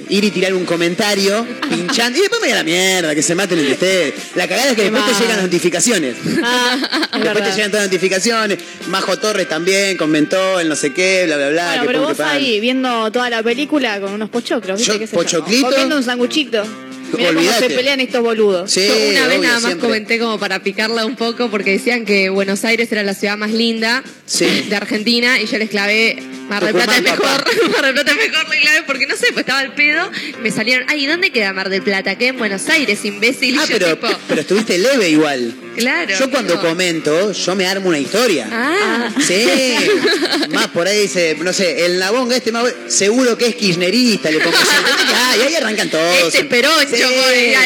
E: ir y tirar un comentario, pinchando, y después me da la mierda, que se maten entre ustedes. La cagada es que
H: Qué
E: después te llegan las notificaciones.
H: Ah, es
E: después
H: verdad.
E: te llegan todas las notificaciones. Majo Torres también comentó, el no sé qué, bla, bla, bla.
H: Bueno,
E: que
H: pero vos ahí viendo toda la película con unos pochoclos, ¿viste?
E: Yo,
H: ¿Qué sé yo?
E: pochoclito.
H: Comiendo un sanguchito. Cómo
E: Olvídate.
H: se pelean estos boludos.
E: Sí,
G: Yo una vez
E: obvio,
G: nada más
E: siempre.
G: comenté como para picarla un poco porque decían que Buenos Aires era la ciudad más linda
E: Sí.
G: de Argentina y yo les clavé Mar del Plata es mejor. Mar del Plata es mejor, le clavé porque no sé, pues estaba al pedo, me salieron, ay, ¿y ¿dónde queda Mar del Plata? Queda en Buenos Aires, imbécil, y
E: Ah,
G: yo
E: pero,
G: tipo,
E: pero estuviste leve igual.
G: claro.
E: Yo cuando
G: digo,
E: comento, yo me armo una historia.
G: Ah,
E: Sí, más por ahí dice, no sé, el nabonga este más, seguro que es kirchnerista, le pongo así. ¿Entendés que, ah, y ahí arrancan todos.
G: Este es
E: Sí.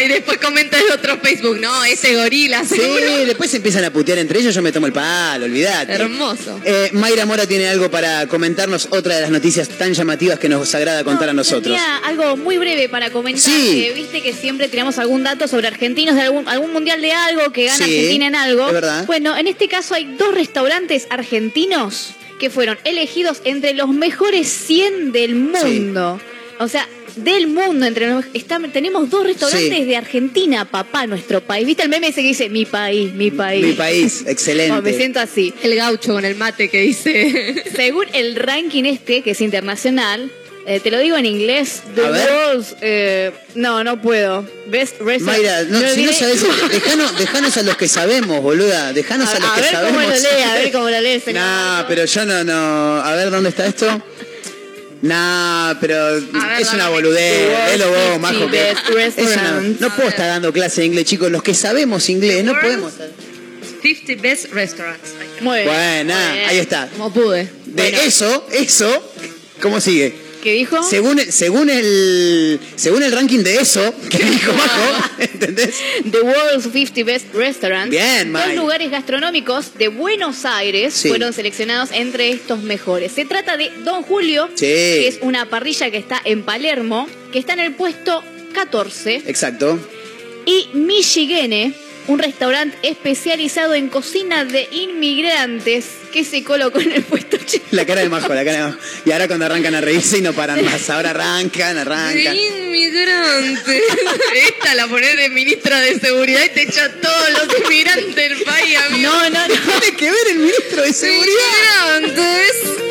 G: Y después comenta de otro Facebook, no, ese gorila,
E: Sí,
G: seguro.
E: después se empiezan a putear entre ellos, yo me tomo el palo, olvídate.
G: Hermoso.
E: Eh, Mayra Mora tiene algo para comentarnos, otra de las noticias tan llamativas que nos agrada contar a
H: No,
E: nosotros.
H: Tenía algo muy breve para comentar.
E: Sí.
H: que Viste que siempre tiramos algún dato sobre argentinos de algún, algún mundial de algo que gana
E: Sí,
H: Argentina en algo.
E: es verdad.
H: Bueno, en este caso hay dos restaurantes argentinos que fueron elegidos entre los mejores 100 del mundo. O sea, del mundo. entre está- Tenemos dos restaurantes
E: Sí.
H: de Argentina, papá, nuestro país. ¿Viste el meme ese que dice mi país, mi país?
E: Mi país, excelente.
H: Me siento así.
G: El gaucho con el mate que dice.
H: Según el ranking este, que es internacional, eh, te lo digo en inglés, The
E: ver.
H: World's, eh, no, no puedo. Best Restaurant.
E: Mayra, no, si no sabes, dejanos, dejanos a los que sabemos, boluda. Dejanos a,
H: A,
E: los
H: a
E: que
H: ver
E: sabemos.
H: cómo lo lee, a ver cómo lo lee. señor
E: No, pero yo no, no. A ver, ¿dónde está esto? Nah, pero es una boludez. Velo vos, majo. que- es una- no puedo estar dando clase de inglés, chicos. Los que sabemos inglés, no podemos.
G: 50 best restaurants.
H: Muy bien. Bien.
E: ahí está.
G: Como pude.
E: De eso, eso, ¿cómo sigue?
H: ¿Qué dijo?
E: Según, según el según el ranking de eso que dijo Majo, ¿entendés?
H: The World's 50 Best Restaurants.
E: Bien,
H: Dos lugares gastronómicos de Buenos Aires
E: Sí.
H: fueron seleccionados entre estos mejores. Se trata de Don Julio,
E: Sí.
H: que es una parrilla que está en Palermo, que está en el puesto 14,
E: Exacto.
H: y Michigene, un restaurante especializado en cocina de inmigrantes, que se colocó en el puesto 80.
E: La cara de Majo, la cara de Majo. Y ahora cuando arrancan a reírse y no paran más. Ahora arrancan, arrancan.
G: Inmigrante. Esta la pones de ministra de seguridad y te echa a todos los inmigrantes del país, amigo.
H: No, no, no.
E: Tiene que ver el ministro de seguridad.
G: Inmigrantes.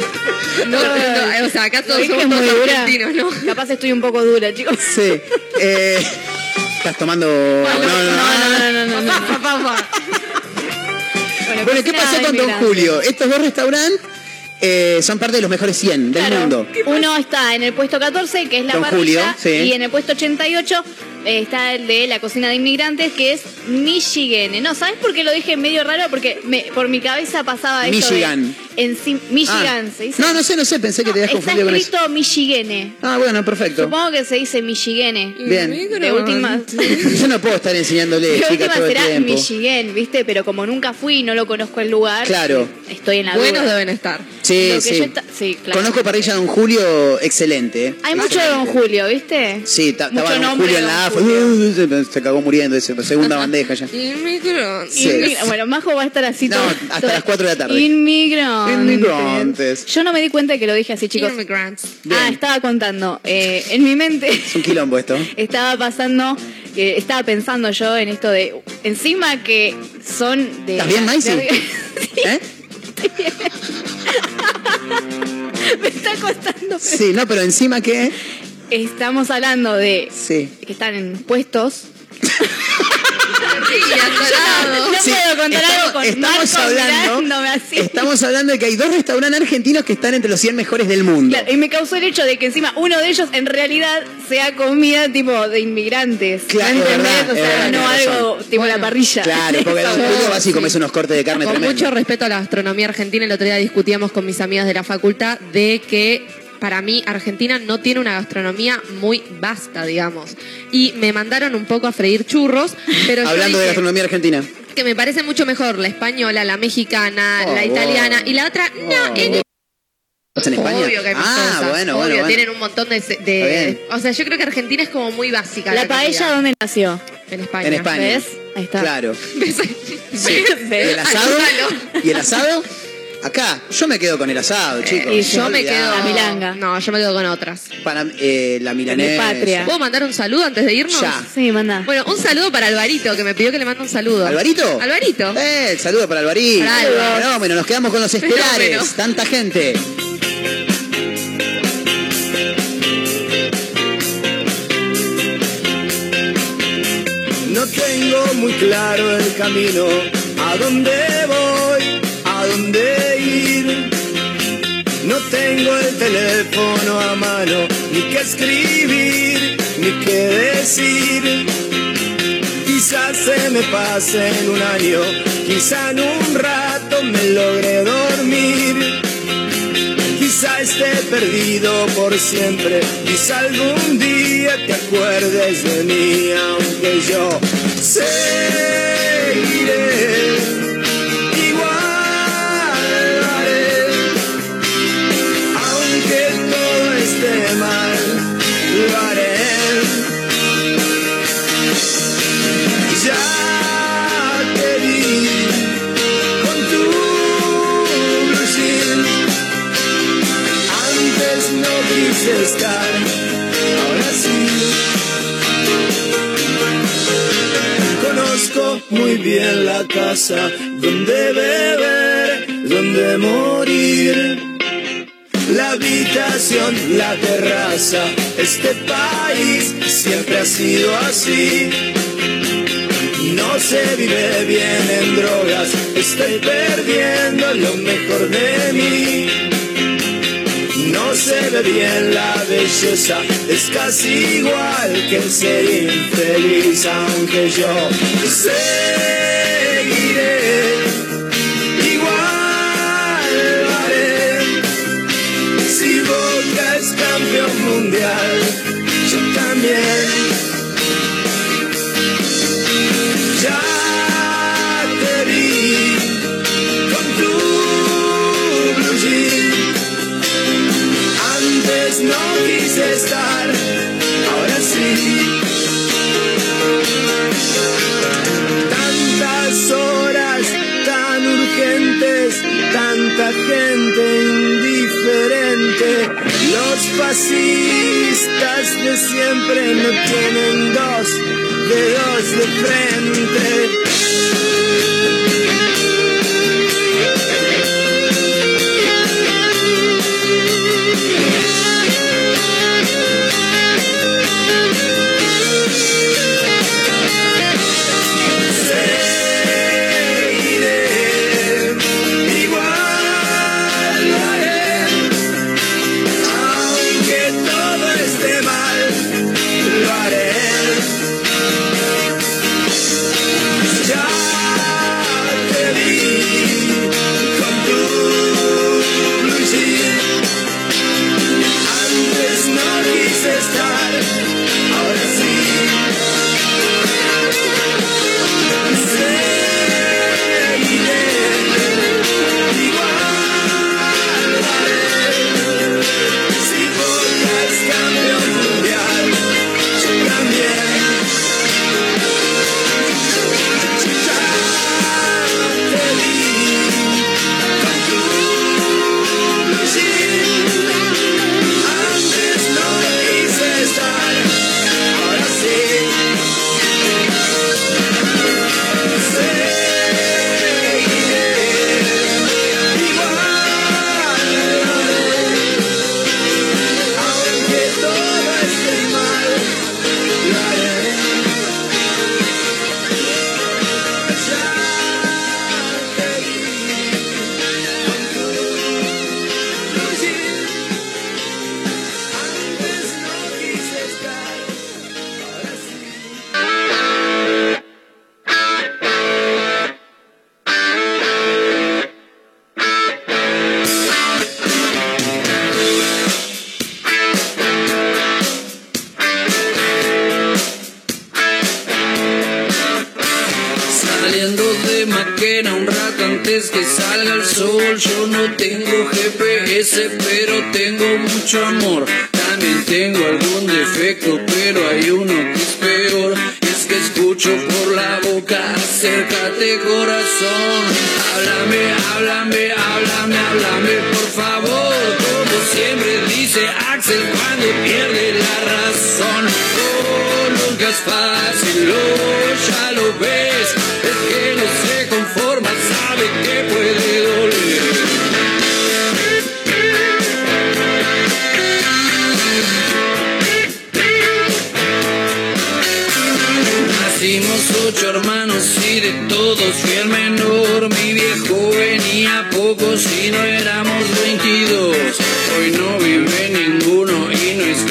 G: No, no, o sea, acá todos somos todos argentinos, ¿no?
H: Capaz estoy un poco dura, chicos.
E: Sí. Eh, Estás tomando. No, no, no.
H: no, no.
E: Bueno, ¿qué pasó con Don. Julio? Estos dos restaurantes eh, son parte de los mejores 100 del
H: Claro.
E: mundo.
H: Uno está en el puesto 14, que es la
E: Don
H: parrilla,
E: Julio, sí.
H: y en el puesto 88 eh, está el de la cocina de inmigrantes, que es Michigene. No, ¿sabes por qué lo dije medio raro? Porque me- por mi cabeza pasaba eso
E: Michigan.
H: de... En, Michigan,
E: Ah.
H: se dice.
E: No, no sé, no sé, pensé que te habías
H: Está
E: confundido con eso.
H: escrito Michigene.
E: Ah, bueno, perfecto.
H: Supongo que se dice Michigene.
E: Bien.
H: De última,
E: Yo no puedo estar enseñándole,
H: de última
E: todo el
H: será. Michigan, ¿viste? Pero como nunca fui y no lo conozco el lugar,
E: Claro.
H: estoy en la
G: Buenos
H: duda.
G: deben estar.
E: Sí, sí.
H: yo esta- sí, claro.
E: Conozco parrilla Don Julio, excelente.
H: Hay mucho de Don Julio, ¿viste?
E: Sí, estaba Don
H: nombre
E: Julio en la Uh, Se cagó muriendo, ese, segunda bandeja ya.
G: Inmigrante.
E: Sí.
H: Bueno, Majo va a estar así
E: No,
H: todo.
E: hasta
H: todo-
E: las 4 de la tarde.
H: Inmigrantes.
E: Inmigrantes.
H: Yo no me di cuenta de que lo dije así, chicos.
G: Immigrants.
H: Ah, estaba contando. Eh, en mi mente
E: Es un quilombo esto.
H: estaba pasando, eh, estaba pensando yo en esto de. Encima que son de.
E: ¿Estás bien, Maisy?
H: de-
E: ¿Eh?
H: me está costando.
E: Sí, no, pero encima que.
H: Estamos hablando de.
E: Sí.
H: que están en puestos. No
E: Sí,
H: puedo contar
E: estamos-
H: algo con
E: estamos hablando,
H: así.
E: estamos hablando de que hay dos restaurantes argentinos que están entre los 100 mejores del mundo.
H: Claro, y me causó el hecho de que encima uno de ellos en realidad sea comida tipo de inmigrantes.
E: Claro,
H: ¿Me
E: es
H: entendés?
E: verdad,
H: o sea,
E: verdad,
H: no algo tipo la parrilla.
E: Claro, porque Don
H: Eso.
E: Julio vas y comes unos cortes de carne
G: Con
E: tremendo.
G: mucho respeto a la gastronomía argentina, el otro día discutíamos con mis amigas de la facultad de que para mí Argentina no tiene una gastronomía muy vasta, digamos. Y me mandaron un poco a freír churros, pero yo
E: Hablando de gastronomía argentina.
G: que me parece mucho mejor la española, la mexicana,
E: Oh,
G: la italiana y la otra, no, en
E: ¿Estás en España?
G: Obvio que hay
E: ah,
G: cosas.
E: bueno,
G: Obvio,
E: bueno,
G: tienen un montón de, de-. O sea, yo creo que Argentina es como muy básica.
H: La paella. ¿dónde nació?
G: En España.
E: En España.
H: ¿Ves? Ahí está.
E: Claro.
G: ¿Ves?
E: Sí. ¿Y el asado? ¿Y el asado? Acá, yo me quedo con el asado, chicos.
H: y
G: Yo me quedo.
H: La milanga.
G: No, yo me quedo con otras.
E: Para eh, la milanesa.
H: patria.
G: ¿Puedo mandar un saludo antes de irnos?
E: Ya.
H: Sí, manda.
G: Bueno, un saludo para Alvarito, que me pidió que le mande un saludo.
E: ¿Alvarito?
G: Alvarito.
E: Eh, saludo para Alvarito.
G: Para Alvar.
E: Fenómeno, nos quedamos con los estelares. Tanta gente.
D: No tengo muy claro el camino, a dónde voy, a dónde ir. Tengo el teléfono a mano, ni qué escribir, ni qué decir. Quizás se me pase en un año, quizá en un rato me logre dormir. Quizá esté perdido por siempre, quizá algún día te acuerdes de mí, aunque yo seguiré. Bien la casa donde beber, donde morir. La habitación, la terraza, este país siempre ha sido así. No se vive bien en drogas, estoy perdiendo lo mejor de mí se ve bien la belleza, es casi igual que ser infeliz, aunque yo seguiré. Igual haré. Si Boca es campeón mundial, yo también. gente indiferente. Los fascistas de siempre no tienen dos dedos de frente.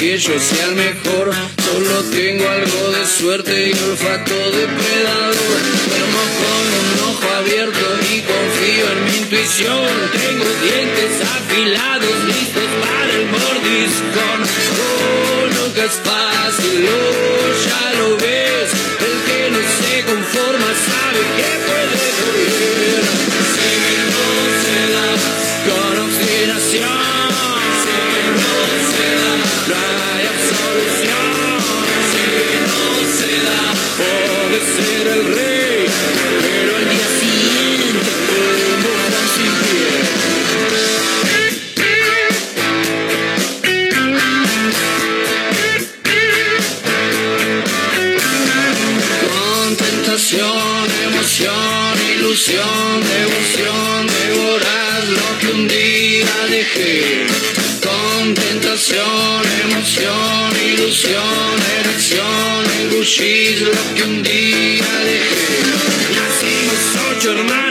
N: que yo sea el mejor. Solo tengo algo de suerte y olfato depredador. Duermo con un ojo abierto y confío en mi intuición. Tengo dientes afilados, listos para el mordiscón. Oh, nunca es fácil, oh, ya lo ves. El que no se conforma sabe que puede doler. Revolución, erupción, engullir lo que un día dejé. Nacimos ocho hermanos.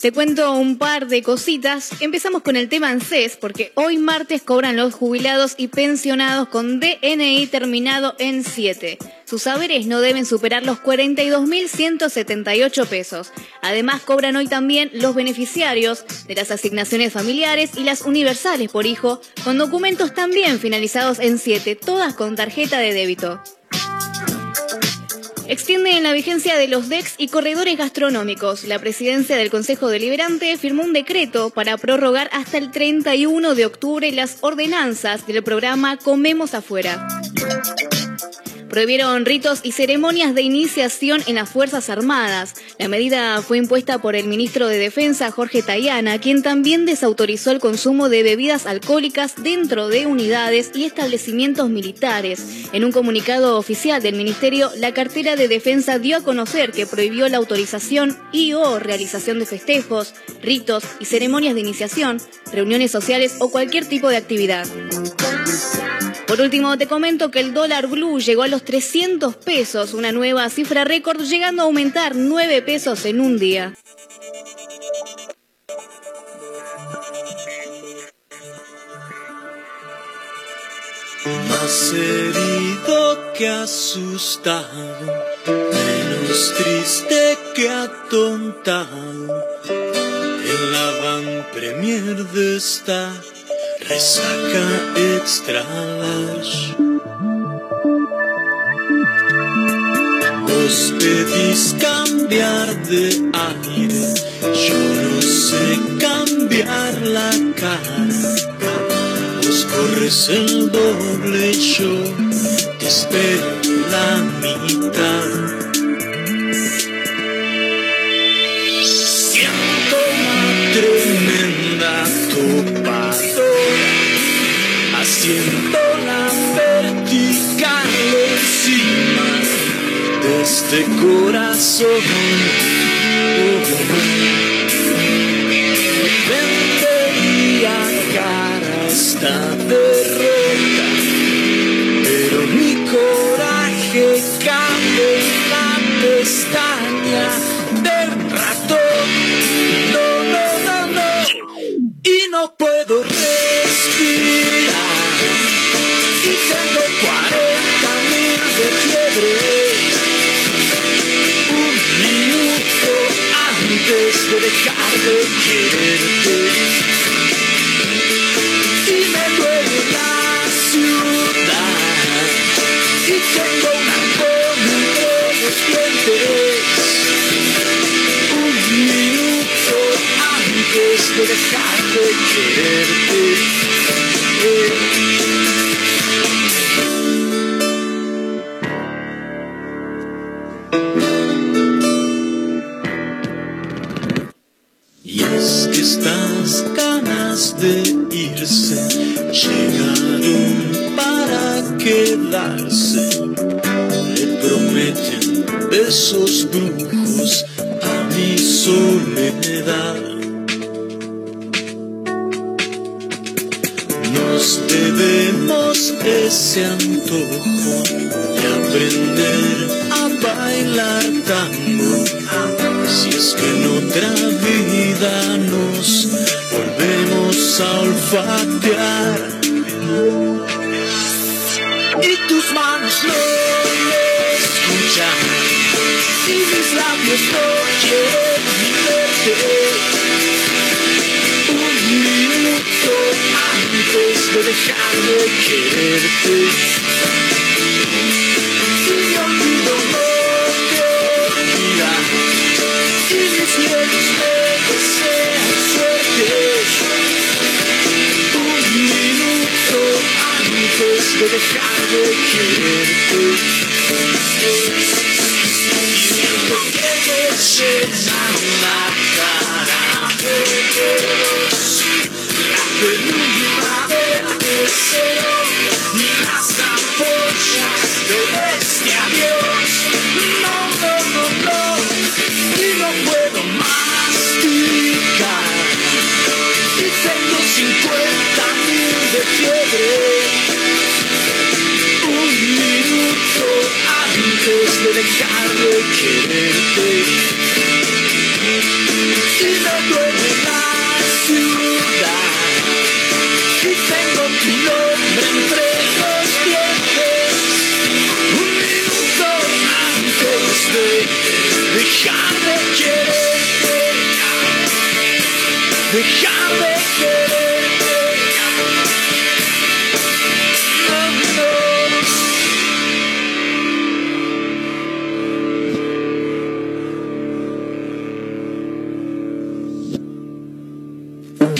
H: Te cuento un par de cositas. Empezamos con el tema ANSES, porque hoy martes cobran los jubilados y pensionados con DNI terminado en 7. Sus saberes no deben superar los 42.178 pesos. Además, cobran hoy también los beneficiarios de las asignaciones familiares y las universales por hijo, con documentos también finalizados en 7, todas con tarjeta de débito. Extienden la vigencia de los DEX y corredores gastronómicos. La presidencia del Consejo Deliberante firmó un decreto para prorrogar hasta el 31 de octubre las ordenanzas del programa Comemos Afuera. Prohibieron ritos y ceremonias de iniciación en las Fuerzas Armadas. La medida fue impuesta por el ministro de Defensa, Jorge Tayana, quien también desautorizó el consumo de bebidas alcohólicas dentro de unidades y establecimientos militares. En un comunicado oficial del ministerio, la cartera de defensa dio a conocer que prohibió la autorización y o realización de festejos, ritos y ceremonias de iniciación, reuniones sociales o cualquier tipo de actividad. Por último, te comento que el dólar blue llegó a los 300 pesos, una nueva cifra récord, llegando a aumentar 9 pesos en un día.
O: Más herido que asustado, menos triste que atontado. En la van premier de esta resaca extra large. Vos pedís cambiar de aire, yo no sé cambiar la cara. Vos corres el doble, yo te espero la mitad. De corazón.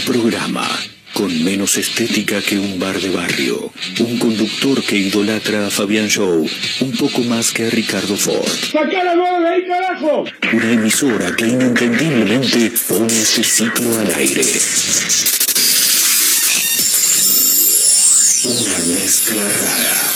L: Programa con menos estética que un bar de barrio, un conductor que idolatra a Fabián Show un poco más que a Ricardo Ford,
M: ¡Sacá la nueva de ahí, carajo!
L: una emisora que inentendiblemente pone este ciclo al aire. Una mezcla rara.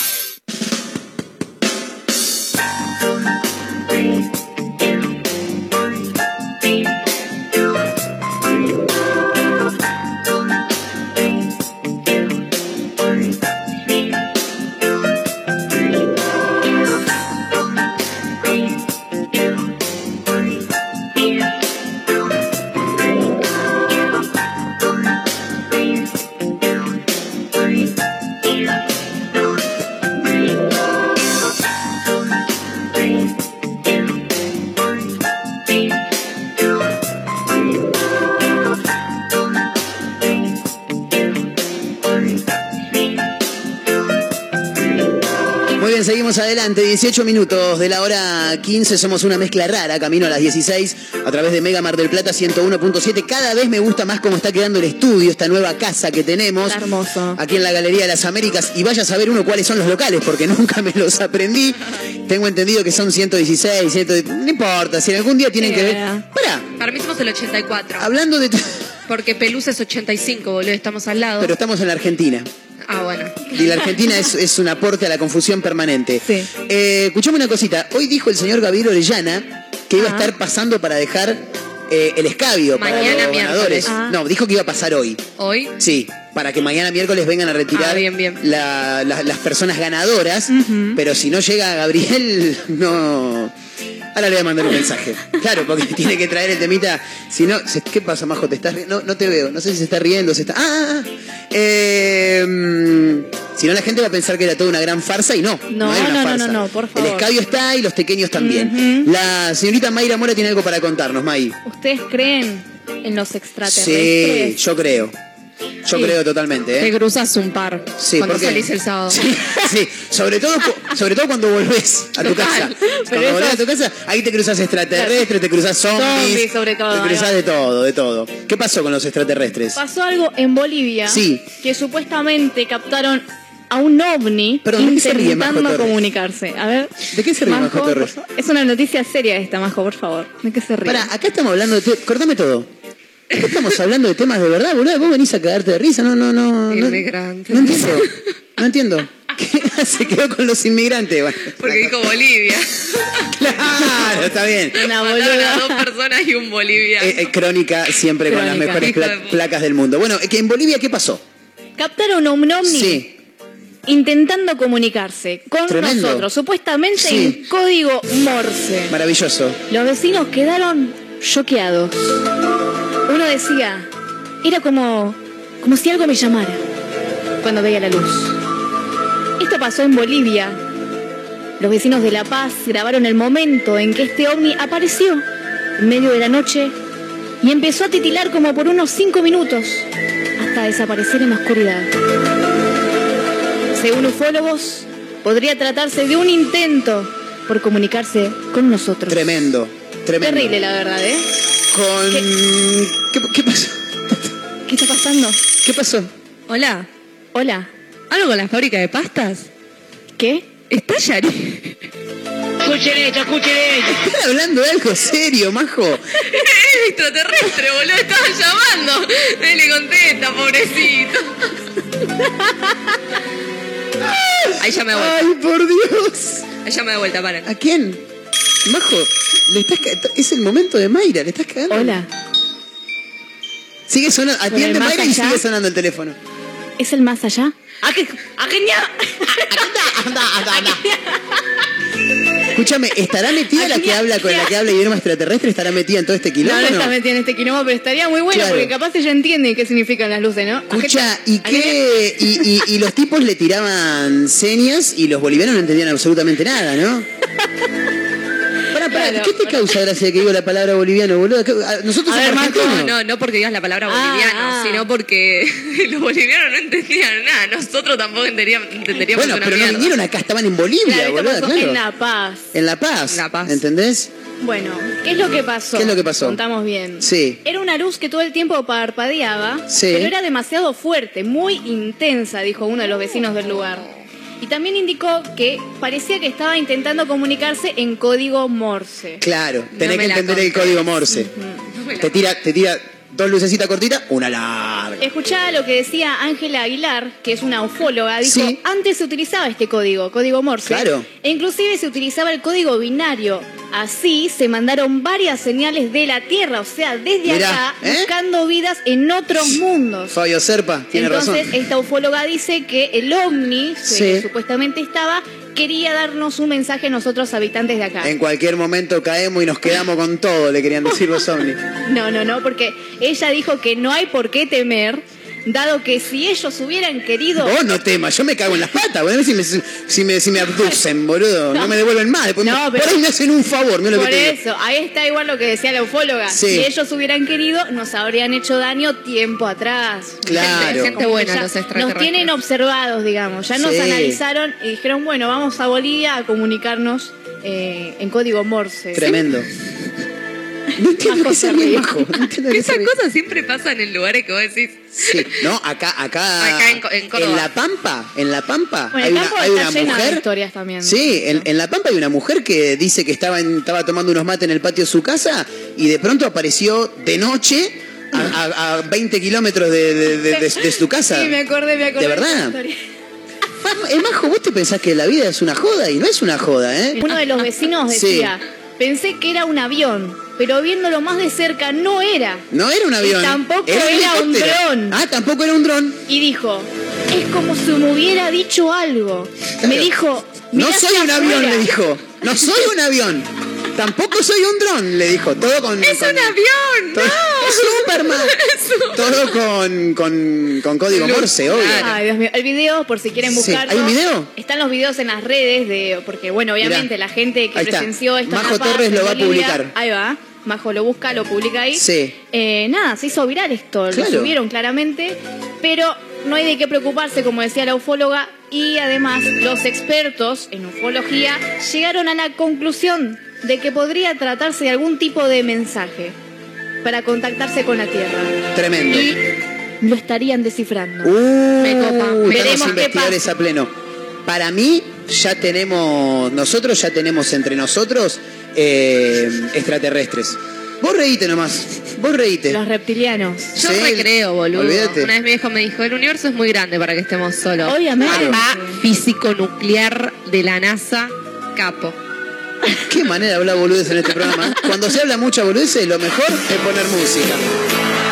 E: Adelante. 18 minutos de la hora 15. Somos una mezcla rara, camino a las 16, a través de Mega Mar del Plata 101.7. Cada vez me gusta más cómo está quedando el estudio, esta nueva casa que tenemos.
H: Está hermoso.
E: Aquí en la Galería de las Américas. Y vaya a saber uno cuáles son los locales, porque nunca me los aprendí. Tengo entendido que son 116, 100, no importa. Si algún día tienen que ver. Pará,
G: Para mí somos el 84.
E: hablando de.
G: Porque Pelusa es 85, boludo, estamos al lado.
E: Pero estamos en la Argentina.
G: Ah, bueno.
E: Y la Argentina es, es un aporte a la confusión permanente. Eh, escuchame una cosita. Hoy dijo el señor Gabriel Orellana que iba a estar pasando para dejar eh, el escabio para
G: Mañana
E: los
G: miércoles.
E: ganadores.
G: Ah.
E: No, dijo que iba a pasar hoy.
G: Hoy.
E: Sí, para que mañana miércoles vengan a retirar
G: Ah, bien, bien.
E: la- la- las personas ganadoras. Pero si no llega Gabriel, no. Ahora le voy a mandar un mensaje. Claro, porque tiene que traer el temita. Si no, ¿qué pasa, Majo? ¿Te estás no, no te veo. No sé si se está riendo, se está. ¡Ah! ah, ah. Eh, mm, si no, la gente va a pensar que era toda una gran farsa y no.
H: No,
E: era una
H: no, no,
E: farsa.
H: no, no, por
E: El
H: favor.
E: escabio está y los pequeños también. La señorita Mayra Mora tiene algo para contarnos, May.
H: ¿Ustedes creen en los
E: Sí,
H: extraterrestres?
E: yo creo. Yo
G: Sí.
E: creo totalmente, ¿eh?
G: Te cruzas un par
E: Sí,
G: cuando salís el sábado.
E: Sí, sobre todo, sobre todo cuando volvés a tu
G: Total.
E: casa.
G: Pero
E: Cuando
G: eso-
E: volvés a tu casa, ahí te cruzas extraterrestres, te cruzas zombies.
H: Zombies, sobre todo,
E: Te cruzas de todo, de todo. ¿Qué pasó con los extraterrestres?
H: Pasó algo en Bolivia
E: Sí.
H: que supuestamente captaron a un ovni
E: Perdón, ¿de qué se ríe, Majo
H: intentando comunicarse. A ver.
E: ¿De qué se ríe, Majo Torres?
H: Es una noticia seria esta, Majo, por favor. ¿De qué se ríe?
E: Pará, acá estamos hablando de... Cortame todo. Estamos hablando de temas de verdad, boludo. Vos venís a cagarte de risa. No, no, no.
G: Inmigrante.
E: no entiendo. No entiendo. ¿Qué? Se quedó con los inmigrantes. Bueno,
G: Porque dijo Bolivia.
E: claro, está bien.
H: Una boluda.
G: dos personas y un boliviano.
E: Eh, eh, crónica siempre con las mejores
G: de
E: placas del mundo. Bueno, que en Bolivia, ¿qué pasó?
H: Captaron a un ovni
E: Sí.
H: intentando comunicarse con
E: Tremendo.
H: nosotros, supuestamente
E: Sí.
H: en código Morse.
E: Maravilloso.
H: Los vecinos quedaron choqueados. Decía, era como, como si algo me llamara cuando veía la luz. Esto pasó en Bolivia. Los vecinos de La Paz grabaron el momento en que este ovni apareció en medio de la noche y empezó a titilar como por unos cinco minutos hasta desaparecer en la oscuridad. Según ufólogos, podría tratarse de un intento por comunicarse con nosotros.
E: Tremendo. Tremendo.
H: Terrible, la verdad, ¿eh?
E: Con... ¿Qué, qué pasó?
H: ¿Qué está pasando?
E: ¿Qué pasó?
G: Hola.
H: Hola.
G: ¿Algo con la fábrica de pastas?
H: ¿Qué?
G: ¿Está Yari?
A: Escuchen esto, escuchen esto.
E: Están hablando de algo serio, majo.
G: Es extraterrestre, boludo. Estaba llamando. Dele contesta, pobrecito. Ahí ya me de vuelta.
E: Ay, por Dios.
G: Ahí ya me de vuelta, para.
E: ¿A quién? Majo, le estás ca- es el momento de Mayra, le estás cagando.
H: Hola.
E: Sigue sonando,
H: ¿Con
E: atiende Mayra y sigue sonando el teléfono.
H: ¿Es el más allá? ¡Ah, qué- ah, genial!
E: Escúchame, ¿estará metida la que habla con la que habla idioma extraterrestre? ¿Estará metida en todo este
H: No,
E: quilombo?
H: no
E: o
H: está metida en este quilombo, pero estaría muy bueno
E: Claro.
H: porque capaz ella entiende qué significan las luces, ¿no?
E: Escucha, ¿y qué? Y, y- y los tipos le tiraban señas y los bolivianos no entendían absolutamente nada, ¿no?
H: Claro.
E: ¿qué te causa gracia de que digo la palabra boliviano, boludo? ¿Qué- a- Nosotros
G: ver,
E: somos
G: Marco,
E: argentinos.
G: no, no porque digas la palabra
H: Ah,
G: boliviano,
H: ah.
G: sino porque los bolivianos no entendían nada. Nosotros tampoco entenderíamos, entenderíamos
E: Bueno,
G: una
E: pero no vinieron acá, estaban en Bolivia,
H: Claro,
E: boludo, claro.
H: en La Paz.
E: En La Paz.
G: La Paz.
E: ¿Entendés?
H: Bueno, ¿qué es lo que pasó?
E: ¿Qué es lo que pasó?
H: Contamos bien.
E: Sí.
H: Era una luz que todo el tiempo parpadeaba,
E: Sí.
H: pero era demasiado fuerte, muy intensa, dijo uno de los vecinos del lugar. Y también indicó que parecía que estaba intentando comunicarse en código Morse.
E: Claro, tenés que entender el código Morse. Te tira, te tira dos lucecitas cortitas, una larga.
H: Escuchaba lo que decía Ángela Aguilar, que es una ufóloga. Dijo,
E: Sí.
H: antes se utilizaba este código, código Morse.
E: Claro.
H: E inclusive se utilizaba el código binario. Así se mandaron varias señales de la Tierra, o sea, desde
E: Mirá,
H: acá,
E: ¿eh?
H: buscando vidas en otros mundos.
E: Fabio Serpa, tiene
H: Entonces,
E: razón.
H: esta ufóloga dice que el ovni,
E: Sí.
H: que supuestamente estaba, quería darnos un mensaje a nosotros habitantes de acá.
E: En cualquier momento caemos y nos quedamos con todo, le querían decir los ovnis.
H: No, no, no, porque ella dijo que no hay por qué temer, dado que si ellos hubieran querido...
E: Vos no temas, yo me cago en las patas, boludo. Si me, si me, si me abducen, boludo, no, me devuelven más. Después
H: No,
E: me-
H: pero-
E: Por ahí me hacen un favor, mira lo
H: Por
E: que te digo.
H: eso, ahí está igual lo que decía la ufóloga.
E: Sí.
H: Si ellos hubieran querido, nos habrían hecho daño tiempo atrás.
E: Claro.
H: Gente,
G: Gente
H: como que
G: buena
H: ya
G: los
H: Nos tienen observados, digamos. Ya nos
E: Sí.
H: analizaron y dijeron, bueno, vamos a Bolivia a comunicarnos eh, en código Morse.
E: Tremendo. No entiendo que se Majo. No
G: Esas cosas siempre pasan en lugares que vos decís.
E: Sí, no, acá, acá,
G: Acá en en Córdoba.
E: La Pampa, en La Pampa,
H: Bueno,
E: hay
H: el
E: una,
H: campo
E: hay
H: está
E: una
H: lleno de
E: mujer.
H: historias también.
E: Sí, en, en La Pampa hay una mujer que dice que estaba, en- estaba tomando unos mates en el patio de su casa y de pronto apareció de noche a, a- a 20 kilómetros de, de- de- de- de su casa.
H: Sí, me acordé, me acordé.
E: ¿De verdad? Es Majo, vos te pensás que la vida es una joda y no es una joda, ¿eh?
H: Uno de los vecinos
E: Sí.
H: decía, pensé que era un avión, pero viéndolo más de cerca no era.
E: No era un avión.
H: Y tampoco era un dron.
E: Ah, tampoco era un dron.
H: Y dijo, es como si me hubiera dicho algo. Me dijo,
E: No
H: "Mirá
E: soy un avión,
H: afuera".
E: le dijo. No soy un avión. Tampoco soy un dron, le dijo. Todo con.
G: ¡Es
E: con-
G: un avión!
E: todo- Es Superman. Todo con, con, con código Morse, obvio.
H: Ay, Dios mío. El video, por si quieren
E: Sí.
H: buscarlo.
E: ¿Hay un video?
H: Están los videos en las redes de. Porque, bueno, obviamente
E: Mirá.
H: la gente que
E: Ahí está.
H: presenció esto. en
E: Majo Torres lo va a
H: Bolivia,
E: publicar.
H: Ahí va. Majo lo busca, lo publica ahí.
E: Sí.
H: Eh, nada, se hizo viral esto.
E: Claro.
H: Lo subieron claramente. Pero no hay de qué preocuparse, como decía la ufóloga. Y además, los expertos en ufología llegaron a la conclusión de que podría tratarse de algún tipo de mensaje para contactarse con la Tierra.
E: Tremendo.
H: Y lo estarían descifrando.
E: Uh,
H: Me copa. Veremos qué
E: investigadores
H: pasa.
E: a pleno. Para mí, ya tenemos, nosotros ya tenemos entre nosotros eh, extraterrestres. Vos reíte nomás, vos reíte.
H: Los reptilianos.
G: Yo
E: Sí,
G: recreo, boludo.
E: olvídate.
G: Una vez mi viejo me dijo, el universo es muy grande para que estemos solos.
H: Obviamente.
G: Papá físico nuclear de la NASA, capo.
E: Qué manera de hablar en este programa. ¿eh? Cuando se habla mucha boludeces, lo mejor es poner música.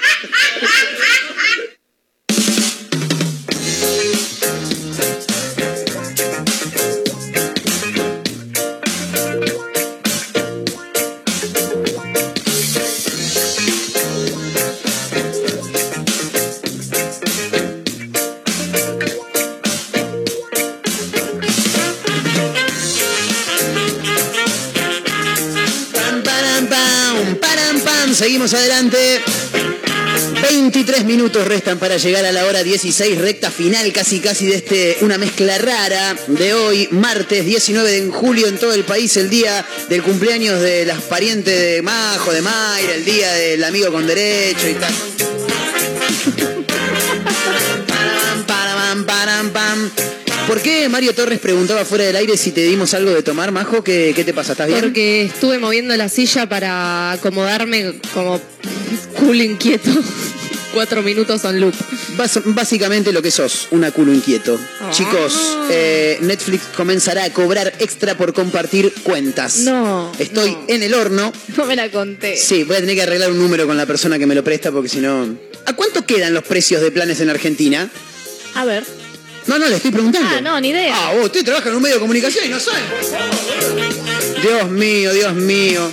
E: Para llegar a la hora 16, recta final casi casi de este una mezcla rara de hoy, martes 19 de julio en todo el país, el día del cumpleaños de las parientes de Majo, de Mayra, el día del amigo con derecho y tal. ¿Por qué Mario Torres preguntaba fuera del aire si te dimos algo de tomar, Majo? ¿Qué, qué te pasa? ¿Estás bien?
G: Porque estuve moviendo la silla para acomodarme como culo inquieto. Cuatro minutos on loop.
E: Básicamente lo que sos, una culo inquieto.
G: Ah.
E: Chicos, eh, Netflix comenzará a cobrar extra por compartir cuentas.
H: No.
E: Estoy en el horno.
H: No me la conté.
E: Sí, voy a tener que arreglar un número con la persona que me lo presta porque si no... ¿A cuánto quedan los precios de planes en Argentina?
H: A ver.
E: No, no, le estoy preguntando.
H: Ah, no, ni idea.
E: Ah, vos, usted trabaja en un medio de comunicación y no sabe. Dios mío, Dios mío.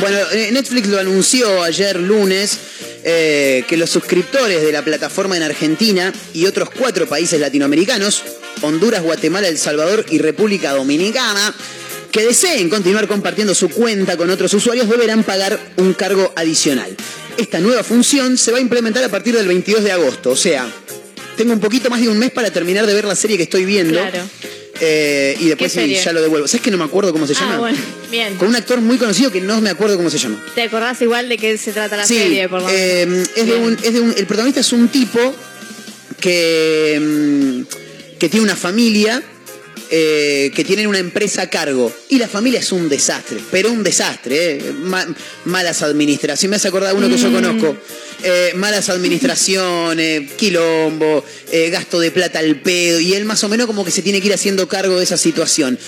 E: Bueno, eh, Netflix lo anunció ayer lunes eh, que los suscriptores de la plataforma en Argentina y otros cuatro países latinoamericanos, Honduras, Guatemala, El Salvador y República Dominicana, que deseen continuar compartiendo su cuenta con otros usuarios deberán pagar un cargo adicional. Esta nueva función se va a implementar a partir del 22 de agosto, o sea, tengo un poquito más de un mes para terminar de ver la serie que estoy viendo.
H: Claro.
E: Eh, y después ya lo devuelvo. ¿Sabes que no me acuerdo cómo se llama?
H: Ah, bueno. Bien.
E: Con un actor muy conocido que no me acuerdo cómo se llama.
H: ¿Te acordás igual de qué se trata la
E: sí,
H: serie, por lo menos?
E: eh, es de un, es de un- el protagonista es un tipo que, mm, que tiene una familia eh, que tienen una empresa a cargo. Y la familia es un desastre, pero un desastre. eh. Ma- malas administraciones. Me hace acordar uno que yo
H: Mm.
E: conozco. Eh, malas administraciones, quilombo, gasto de plata al pedo. Y él más o menos como que se tiene que ir haciendo cargo de esa situación.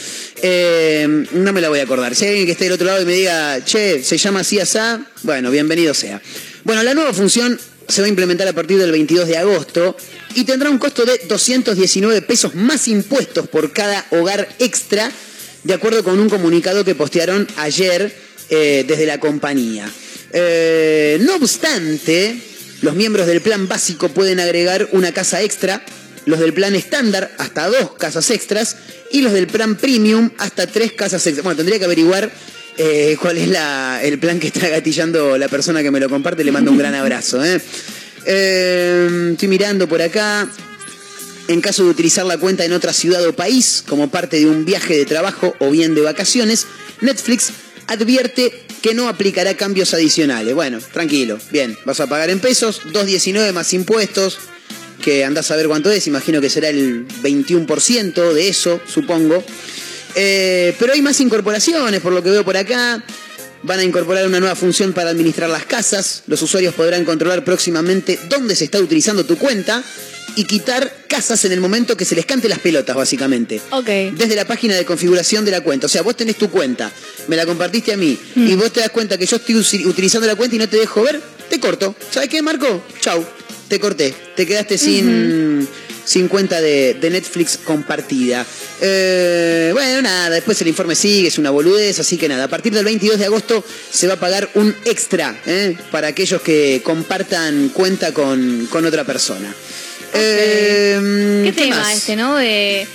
E: No me la voy a acordar. Si hay alguien que esté del otro lado y me diga, che, se llama así asá, bueno, bienvenido sea. Bueno, la nueva función se va a implementar a partir del 22 de agosto y tendrá un costo de 219 pesos más impuestos por cada hogar extra, de acuerdo con un comunicado que postearon ayer eh, desde la compañía. Eh, no obstante, los miembros del plan básico pueden agregar una casa extra, los del plan estándar hasta dos casas extras y los del plan premium hasta tres casas extras. Bueno, tendría que averiguar eh, cuál es la- el plan que está gatillando la persona que me lo comparte. Le mando un gran abrazo. ¿eh? Eh, estoy mirando por acá. En caso de utilizar la cuenta en otra ciudad o país, como parte de un viaje de trabajo o bien de vacaciones, Netflix advierte que no aplicará cambios adicionales. Bueno, tranquilo, bien, vas a pagar en pesos, 2.19 más impuestos, que andás a ver cuánto es, imagino que será el 21% de eso, supongo. Eh, pero hay más incorporaciones, por lo que veo por acá. Van a incorporar una nueva función para administrar las casas. Los usuarios podrán controlar próximamente dónde se está utilizando tu cuenta y quitar casas en el momento que se les cante las pelotas, básicamente.
H: Ok.
E: Desde la página de configuración de la cuenta. O sea, vos tenés tu cuenta, me la compartiste a mí, hmm. y vos te das cuenta que yo estoy utilizando la cuenta y no te dejo ver, te corto. ¿Sabes qué, Marco? Chau. Te corté. Te quedaste sin. 50 de, de Netflix compartida. Eh, bueno, nada, después el informe sigue, es una boludez, así que nada, a partir del 22 de agosto se va a pagar un extra ¿eh? para aquellos que compartan cuenta con, con otra persona. Eh,
H: ¿Qué, tema
E: más?
H: este, no? De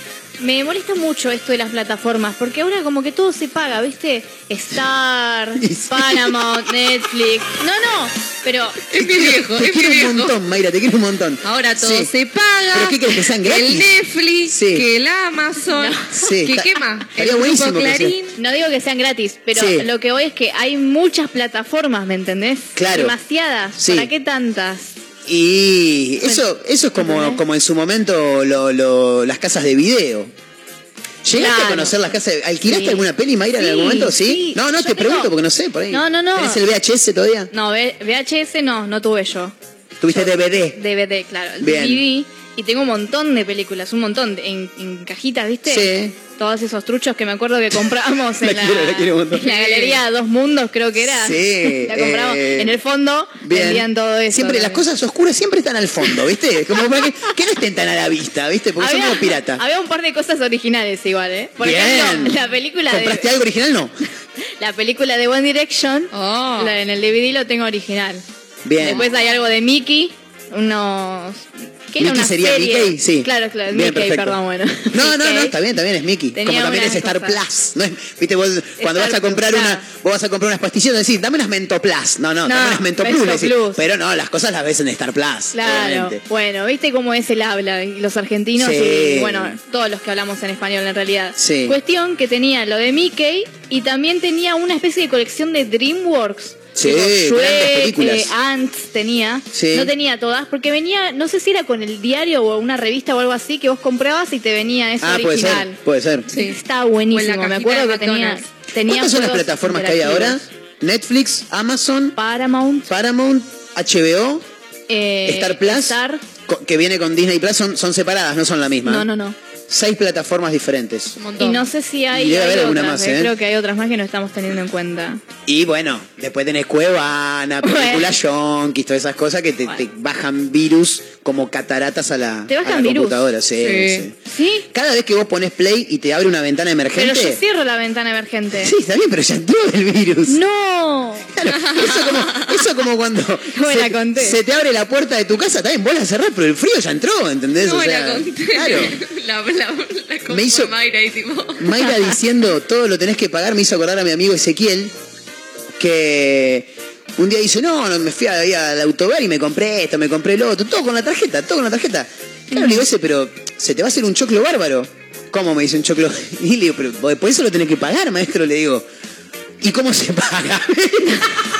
H: me molesta mucho esto de las plataformas, porque ahora como que todo se paga, ¿viste? Star, Paramount, Netflix. No, no, pero...
G: Es mi viejo,
E: Te
G: es mi
E: quiero un montón, Mayra, te quiero un montón.
G: Ahora todo
E: Sí.
G: se paga.
E: ¿Pero qué querés, que sean gratis?
G: El Netflix,
E: Sí.
G: que el Amazon,
E: Sí,
G: que
E: está-
G: qué más.
E: estaría
G: El grupo
E: buenísimo que
G: Clarín.
H: No digo que sean gratis, pero
E: Sí.
H: lo que voy es que hay muchas plataformas, ¿me entendés?
E: Claro.
H: Demasiadas.
E: Sí.
H: ¿Para qué tantas?
E: Y eso, eso es como, como en su momento lo- lo- las casas de video. ¿Llegaste
H: Claro.
E: a conocer las casas de... ¿Alquilaste
H: Sí.
E: alguna peli, Mayra, en algún momento? ¿Sí?
H: sí.
E: No, no,
H: Yo
E: te
H: tengo-
E: pregunto porque no sé, por ahí.
H: No, no, no.
E: ¿Tenés el VHS todavía?
H: No, VHS no, no tuve yo.
E: ¿Tuviste DVD?
H: DVD, claro. El
E: Bien.
H: DVD. Y tengo un montón de películas, un montón, de- en, en cajitas, ¿viste?
E: Sí.
H: Todos esos truchos que me acuerdo que compramos en,
E: La
H: la,
E: quiero, la quiero un montón.
H: en la galería Dos Mundos, creo que era.
E: Sí,
H: la compramos.
E: eh,
H: en el fondo vendían todo eso.
E: Siempre las cosas oscuras siempre están al fondo, ¿viste? Como para que, que no estén tan a la vista, ¿viste? Porque son
H: Había-
E: como pirata.
H: Había un par de cosas originales igual, ¿eh? Por
E: Bien.
H: ejemplo, la película
E: ¿Compraste
H: de
E: algo original? No.
H: la película de One Direction,
G: Oh.
H: en el DVD lo tengo original.
E: Bien.
H: Después hay algo de Mickey, unos Que era
E: Mickey
H: una
E: sería
H: serie.
E: Mickey, sí.
H: Claro, claro,
E: Bien,
H: Mickey,
E: perfecto.
H: perdón, bueno.
E: No, no, no, está bien, también es Mickey.
H: Tenía
E: Como también es Star
H: cosas.
E: Plus. ¿no es? Viste, vos cuando
H: Star
E: vas a comprar
H: Plus,
E: una, vos vas a comprar unas pastillas decís, dame unas Mentoplas. No, no,
H: No,
E: dame unas Mentoplas.
H: Mento
E: le decís.
H: Plus.
E: Pero no, las cosas las ves en Star Plus.
H: Claro,
E: obviamente.
H: bueno, viste cómo es el habla los argentinos
E: Sí.
H: y bueno, todos los que hablamos en español en realidad.
E: Sí.
H: Cuestión que tenía lo de Mickey y también tenía una especie de colección de DreamWorks.
E: Sí, grandes
H: Shrek,
E: películas.
H: eh, Ants tenía.
E: Sí.
H: No tenía todas porque venía, no sé si era con el diario o una revista o algo así que vos comprabas y te venía eso
E: Ah, puede
H: original.
E: ser, puede ser.
H: Sí. Estaba buenísimo, me acuerdo que tenía, tenía
E: ¿Cuántas son las plataformas que hay ahora? Netflix, Amazon,
H: Paramount,
E: Paramount, HBO,
H: eh,
E: Star Plus,
H: Star.
E: que viene con Disney Plus, son, son separadas, no son la misma.
H: No, no, no.
E: Seis plataformas diferentes.
G: Un montón.
H: Y no sé si hay,
E: Y debe
H: hay
E: haber alguna
H: otras,
E: más,
H: eh,
E: ¿eh?
H: creo que hay otras más que no estamos teniendo en cuenta.
E: Y bueno, después tenés Cuevana, películas yonkis, todas esas cosas que te, te bajan virus como cataratas a la,
H: ¿Te bajan
E: a la
H: virus?
E: computadora. Sí,
H: Sí.
E: sí.
H: ¿Sí?
E: Cada vez que vos pones play y te abre una ventana emergente.
H: Pero yo cierro la ventana emergente.
E: Sí, está bien, pero ya entró el virus.
H: ¡No!
E: Eso como, eso como cuando
H: No me la
E: se,
H: conté.
E: se te abre la puerta de tu casa, también vos la cerrás, pero el frío ya entró, ¿entendés?
G: No
E: O
G: me
E: sea,
G: la conté.
E: Claro.
G: La, la, la cosa
E: Me hizo-
G: Mayra y tipo.
E: Mayra diciendo todo lo tenés que pagar me hizo acordar a mi amigo Ezequiel que un día dice, no, no me fui al autogar y me compré esto, me compré lo otro, todo con la tarjeta, todo con la tarjeta. Claro, le digo ese, pero se te va a hacer un choclo bárbaro. ¿Cómo me dice un choclo? Y le digo, pero por eso lo tenés que pagar, maestro, le digo. ¿Y cómo se paga?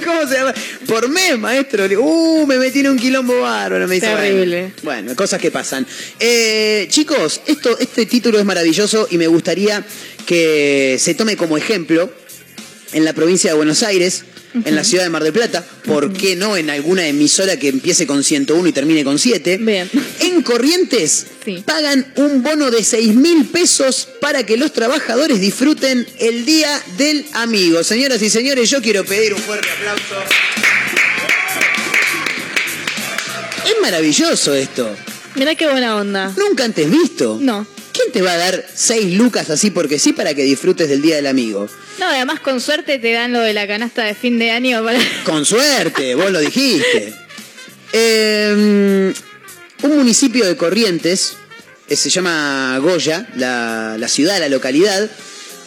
E: pero ¿cómo se llama? Por mes, maestro. Uh, me metí en un quilombo bárbaro. Me dice,
H: Terrible.
E: Bueno, bueno, cosas que pasan. Eh, chicos, esto, este título es maravilloso y me gustaría que se tome como ejemplo en la provincia de Buenos Aires, en la ciudad de Mar del Plata, ¿por qué no en alguna emisora que empiece con 101 y termine con 7?
H: Bien.
E: En Corrientes
H: Sí.
E: pagan un bono de 6 mil pesos para que los trabajadores disfruten el Día del Amigo. Señoras y señores, yo quiero pedir un fuerte aplauso. Es maravilloso esto.
H: Mirá qué buena onda.
E: Nunca antes visto.
H: No.
E: ¿Quién te va a dar 6 lucas así porque sí para que disfrutes del Día del Amigo?
H: No, además con suerte te dan lo de la canasta de fin de año para...
E: Con suerte, vos lo dijiste. Eh, un municipio de Corrientes, eh, se llama Goya, la, la ciudad, la localidad,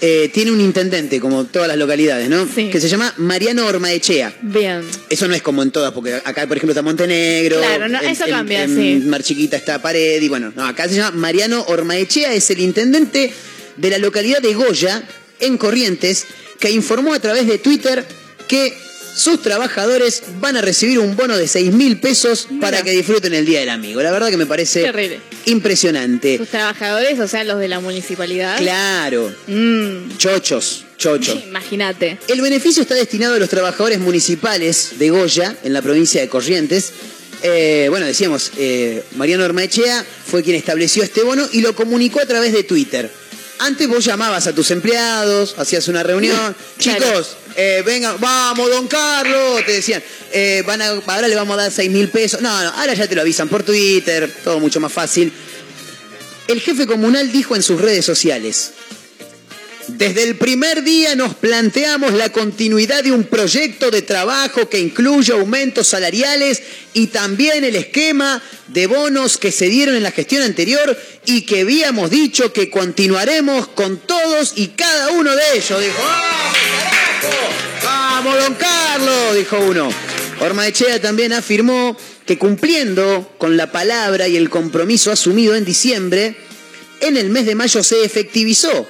E: eh, tiene un intendente, como todas las localidades, ¿no?
H: Sí.
E: Que se llama Mariano Ormaechea.
H: Bien.
E: Eso no es como en todas, porque acá, por ejemplo, está Montenegro.
H: Claro, no,
E: en-
H: eso
E: en-
H: cambia,
E: en
H: sí.
E: Mar Chiquita está Pared, y bueno, no, acá se llama Mariano Ormaechea, es el intendente de la localidad de Goya, en Corrientes, que informó a través de Twitter que sus trabajadores van a recibir un bono de 6 mil pesos para que disfruten el Día del Amigo. La verdad que me parece
H: Terrible.
E: impresionante.
H: Sus trabajadores, o sea, los de la municipalidad.
E: Claro,
H: Mm,
E: chochos, chochos.
H: imagínate.
E: El beneficio está destinado a los trabajadores municipales de Goya, en la provincia de Corrientes. Eh, bueno, decíamos, eh, Mariano Ormaechea fue quien estableció este bono y lo comunicó a través de Twitter. Antes vos llamabas a tus empleados, hacías una reunión. Chicos, eh, vengan, vamos, don Carlos, te decían. eh, van a, ahora le vamos a dar 6 mil pesos. No, no, ahora ya te lo avisan por Twitter, todo mucho más fácil. El jefe comunal dijo en sus redes sociales, desde el primer día nos planteamos la continuidad de un proyecto de trabajo que incluye aumentos salariales y también el esquema de bonos que se dieron en la gestión anterior y que habíamos dicho que continuaremos con todos y cada uno de ellos. Dijo, ¡vamos! ¡Vamos, don Carlos! Dijo uno. Ormaechea también afirmó que cumpliendo con la palabra y el compromiso asumido en diciembre, en el mes de mayo se efectivizó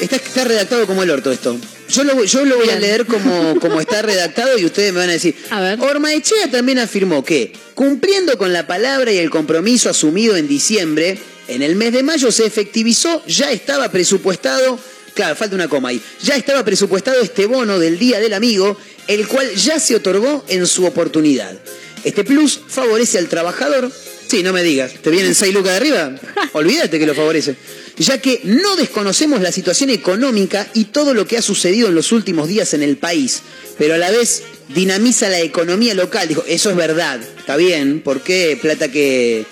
E: Está, está redactado como el orto esto. Yo lo, voy- yo lo voy a leer como, como está redactado y ustedes me van a decir.
H: A ver.
E: Ormaechea también afirmó que, cumpliendo con la palabra y el compromiso asumido en diciembre, en el mes de mayo se efectivizó, ya estaba presupuestado, claro, falta una coma ahí, ya estaba presupuestado este bono del Día del Amigo, el cual ya se otorgó en su oportunidad. Este plus favorece al trabajador. Sí, no me digas, ¿te vienen 6 lucas de arriba? Olvídate que lo favorece. Ya que no desconocemos la situación económica y todo lo que ha sucedido en los últimos días en el país, pero a la vez dinamiza la economía local. Dijo, eso es verdad, está bien, porque plata que,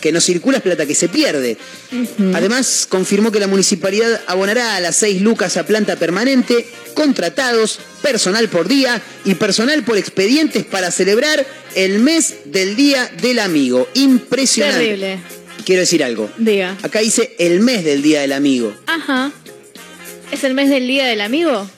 E: que no circula es plata que se pierde. Además, confirmó que la municipalidad abonará a las 6 lucas a planta permanente, contratados, personal por día y personal por expedientes para celebrar el mes del Día del Amigo. Impresionante.
H: Terrible.
E: Quiero decir algo.
H: Diga.
E: Acá dice el mes del Día del Amigo.
H: Ajá. ¿Es el mes del Día del Amigo?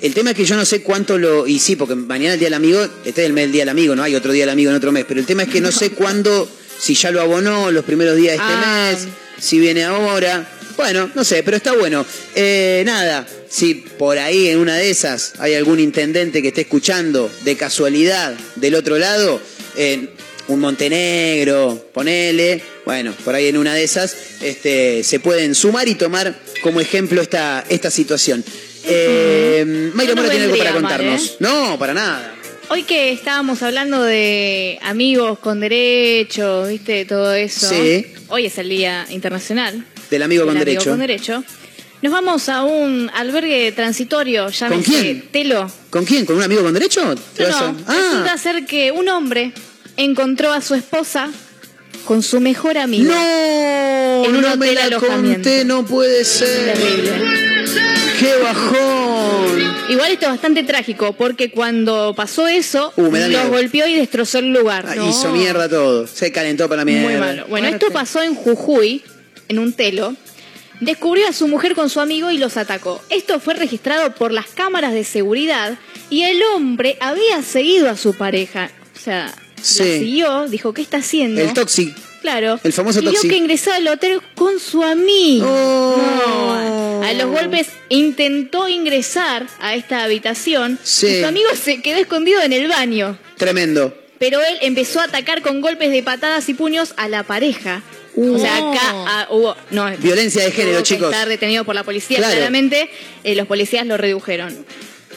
E: El tema es que yo no sé cuánto lo. Y sí, porque mañana el Día del Amigo, este es el mes del Día del Amigo, no hay otro Día del Amigo en otro mes. Pero el tema es que no sé cuándo, si ya lo abonó los primeros días de este
H: Ah.
E: mes, si viene ahora. Bueno, no sé, pero está bueno. Eh, nada, si por ahí en una de esas hay algún intendente que esté escuchando de casualidad del otro lado, en un Montenegro, ponele, bueno, por ahí en una de esas, este, se pueden sumar y tomar como ejemplo esta, esta situación. Eh, Mayra
H: No
E: Mora tiene algo para
H: mal,
E: contarnos.
H: ¿eh?
E: No, para nada.
H: Hoy que estábamos hablando de amigos con derechos, ¿viste? Todo eso.
E: Sí.
H: Hoy es el Día Internacional.
E: Del amigo
H: del
E: con
H: amigo
E: derecho.
H: con derecho. Nos vamos a un albergue transitorio, llámese
E: quién?
H: Telo.
E: ¿Con quién? ¿Con un amigo con derecho? ¿Te
H: No, no, resulta
E: Ah,
H: ser que un hombre encontró a su esposa con su mejor amigo.
E: no,
H: En un
E: no me la
H: alojamiento.
E: conté, no puede ser.
H: Terrible.
E: ¡Qué bajón!
H: Igual esto es bastante trágico porque cuando pasó eso,
E: Uh,
H: los golpeó y destrozó el lugar.
E: Ah,
H: No.
E: Hizo mierda todo. Se calentó para la mierda.
H: Muy malo. Bueno, esto pasó en Jujuy, en un telo. Descubrió a su mujer con su amigo y los atacó. Esto fue registrado por las cámaras de seguridad y el hombre había seguido a su pareja. O sea,
E: Sí.
H: la siguió, dijo, ¿qué está haciendo?
E: El toxic.
H: Claro.
E: El famoso toxic.
H: que ingresaba al hotel con su amigo.
E: Oh.
H: No. A los golpes intentó ingresar a esta habitación
E: Sí.
H: y su amigo se quedó escondido en el baño.
E: Tremendo.
H: Pero él empezó a atacar con golpes de patadas y puños a la pareja. O sea, acá ah, hubo. No,
E: Violencia de género, chicos.
H: estar detenido por la policía.
E: Claro.
H: Claramente, eh, los policías lo redujeron.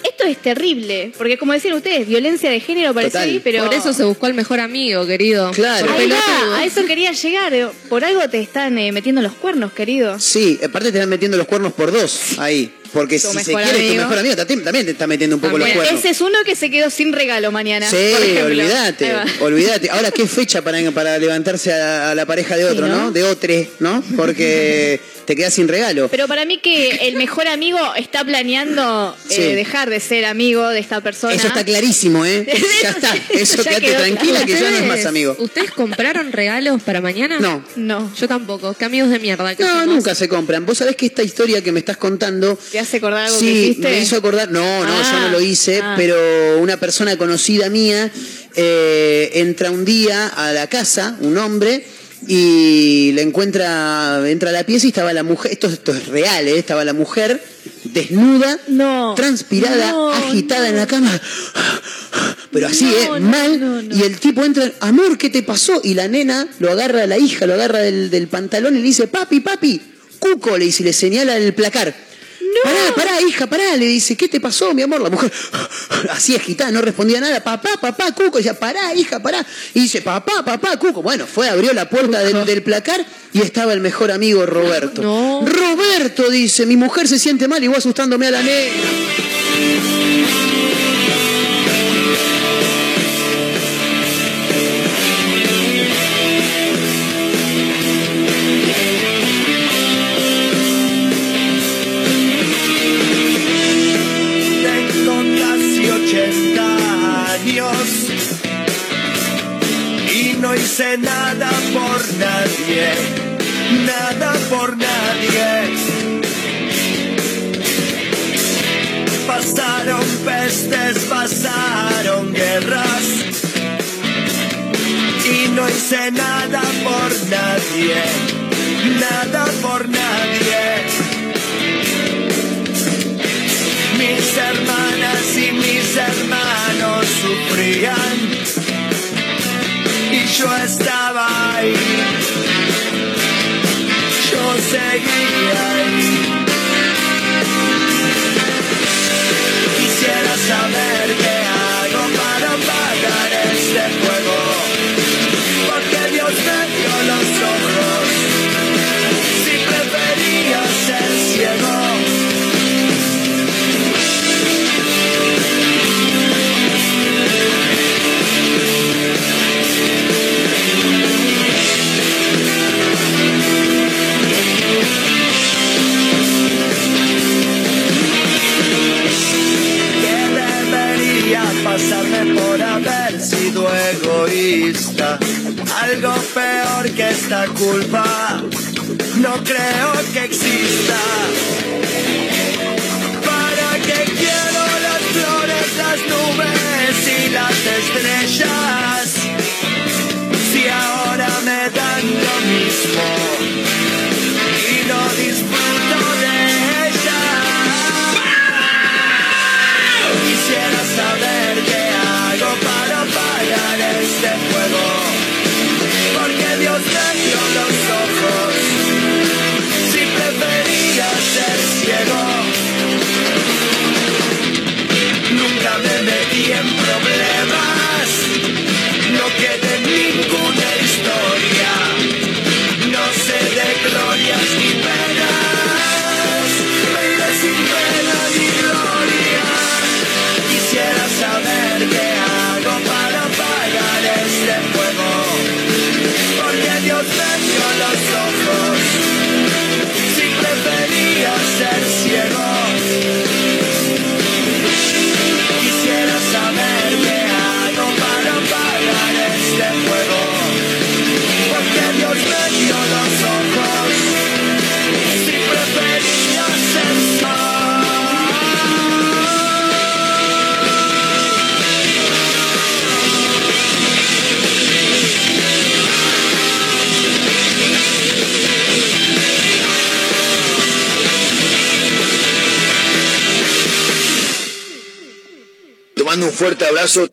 H: Esto es terrible, porque como decían ustedes, violencia de género parece ahí, pero.
G: Por eso se buscó al mejor amigo, querido.
E: Claro.
H: Va,
G: pelotudo.
H: a eso quería llegar. Por algo te están eh, metiendo los cuernos, querido.
E: Sí, aparte te están metiendo los cuernos por dos ahí. Porque
H: Tu
E: si se quiere tu mejor amigo, también, también te está metiendo un poco los cuernos.
H: ese es uno que se quedó sin regalo mañana.
E: Sí, olvídate, olvídate. Ahora, ¿qué fecha para, para levantarse a, a la pareja de otro,
H: Sí,
E: ¿no?
H: ¿no?
E: De otro, ¿no? Porque te quedas sin regalo.
H: Pero para mí que el mejor amigo está planeando eh, dejar de ser amigo de esta persona.
E: Eso está clarísimo, ¿eh? Ya está. Eso
H: Ya
E: quédate
H: quedó
E: tranquila que ya no es
G: ¿Ustedes-
E: más amigo.
G: ¿Ustedes compraron regalos para mañana?
E: No.
H: No.
G: Yo tampoco. Qué amigos de mierda que
E: No,
G: somos.
E: nunca se compran. Vos sabés que esta historia que me estás contando.
H: ¿Te hace acordar algo que
E: Sí,
H: hiciste?
E: me hizo acordar. No, no,
H: Ah,
E: yo no lo hice,
H: ah.
E: pero una persona conocida mía eh, entra un día a la casa, un hombre, y le encuentra, entra a la pieza y estaba la mujer, esto, esto es real, ¿eh? estaba la mujer desnuda,
H: No.
E: transpirada,
H: No,
E: agitada
H: no.
E: en la cama, pero así, ¿eh? mal, y el tipo entra, amor, ¿qué te pasó? Y la nena lo agarra, la hija lo agarra del, del pantalón y le dice, papi, papi, cuco, le dice, y le señala el placar. Pará, pará, hija, pará, le dice, ¿qué te pasó, mi amor? La mujer, así agitada, no respondía nada, papá, papá, cuco, decía, pará, hija, pará. Y dice, papá, papá, cuco. Bueno, fue, abrió la puerta del, del placar y estaba el mejor amigo Roberto.
G: No.
E: Roberto, dice, mi mujer se siente mal y vos asustándome a la negra.
D: Nada por nadie, nada por nadie. Pasaron pestes, pasaron guerras y no hice nada por nadie, nada por nadie. Mis hermanas y mis hermanos sufrían yo estaba ahí. Esta culpa. No creo que exista. ¿Para qué quiero las flores, las nubes y las estrellas?
P: Fuerte abrazo.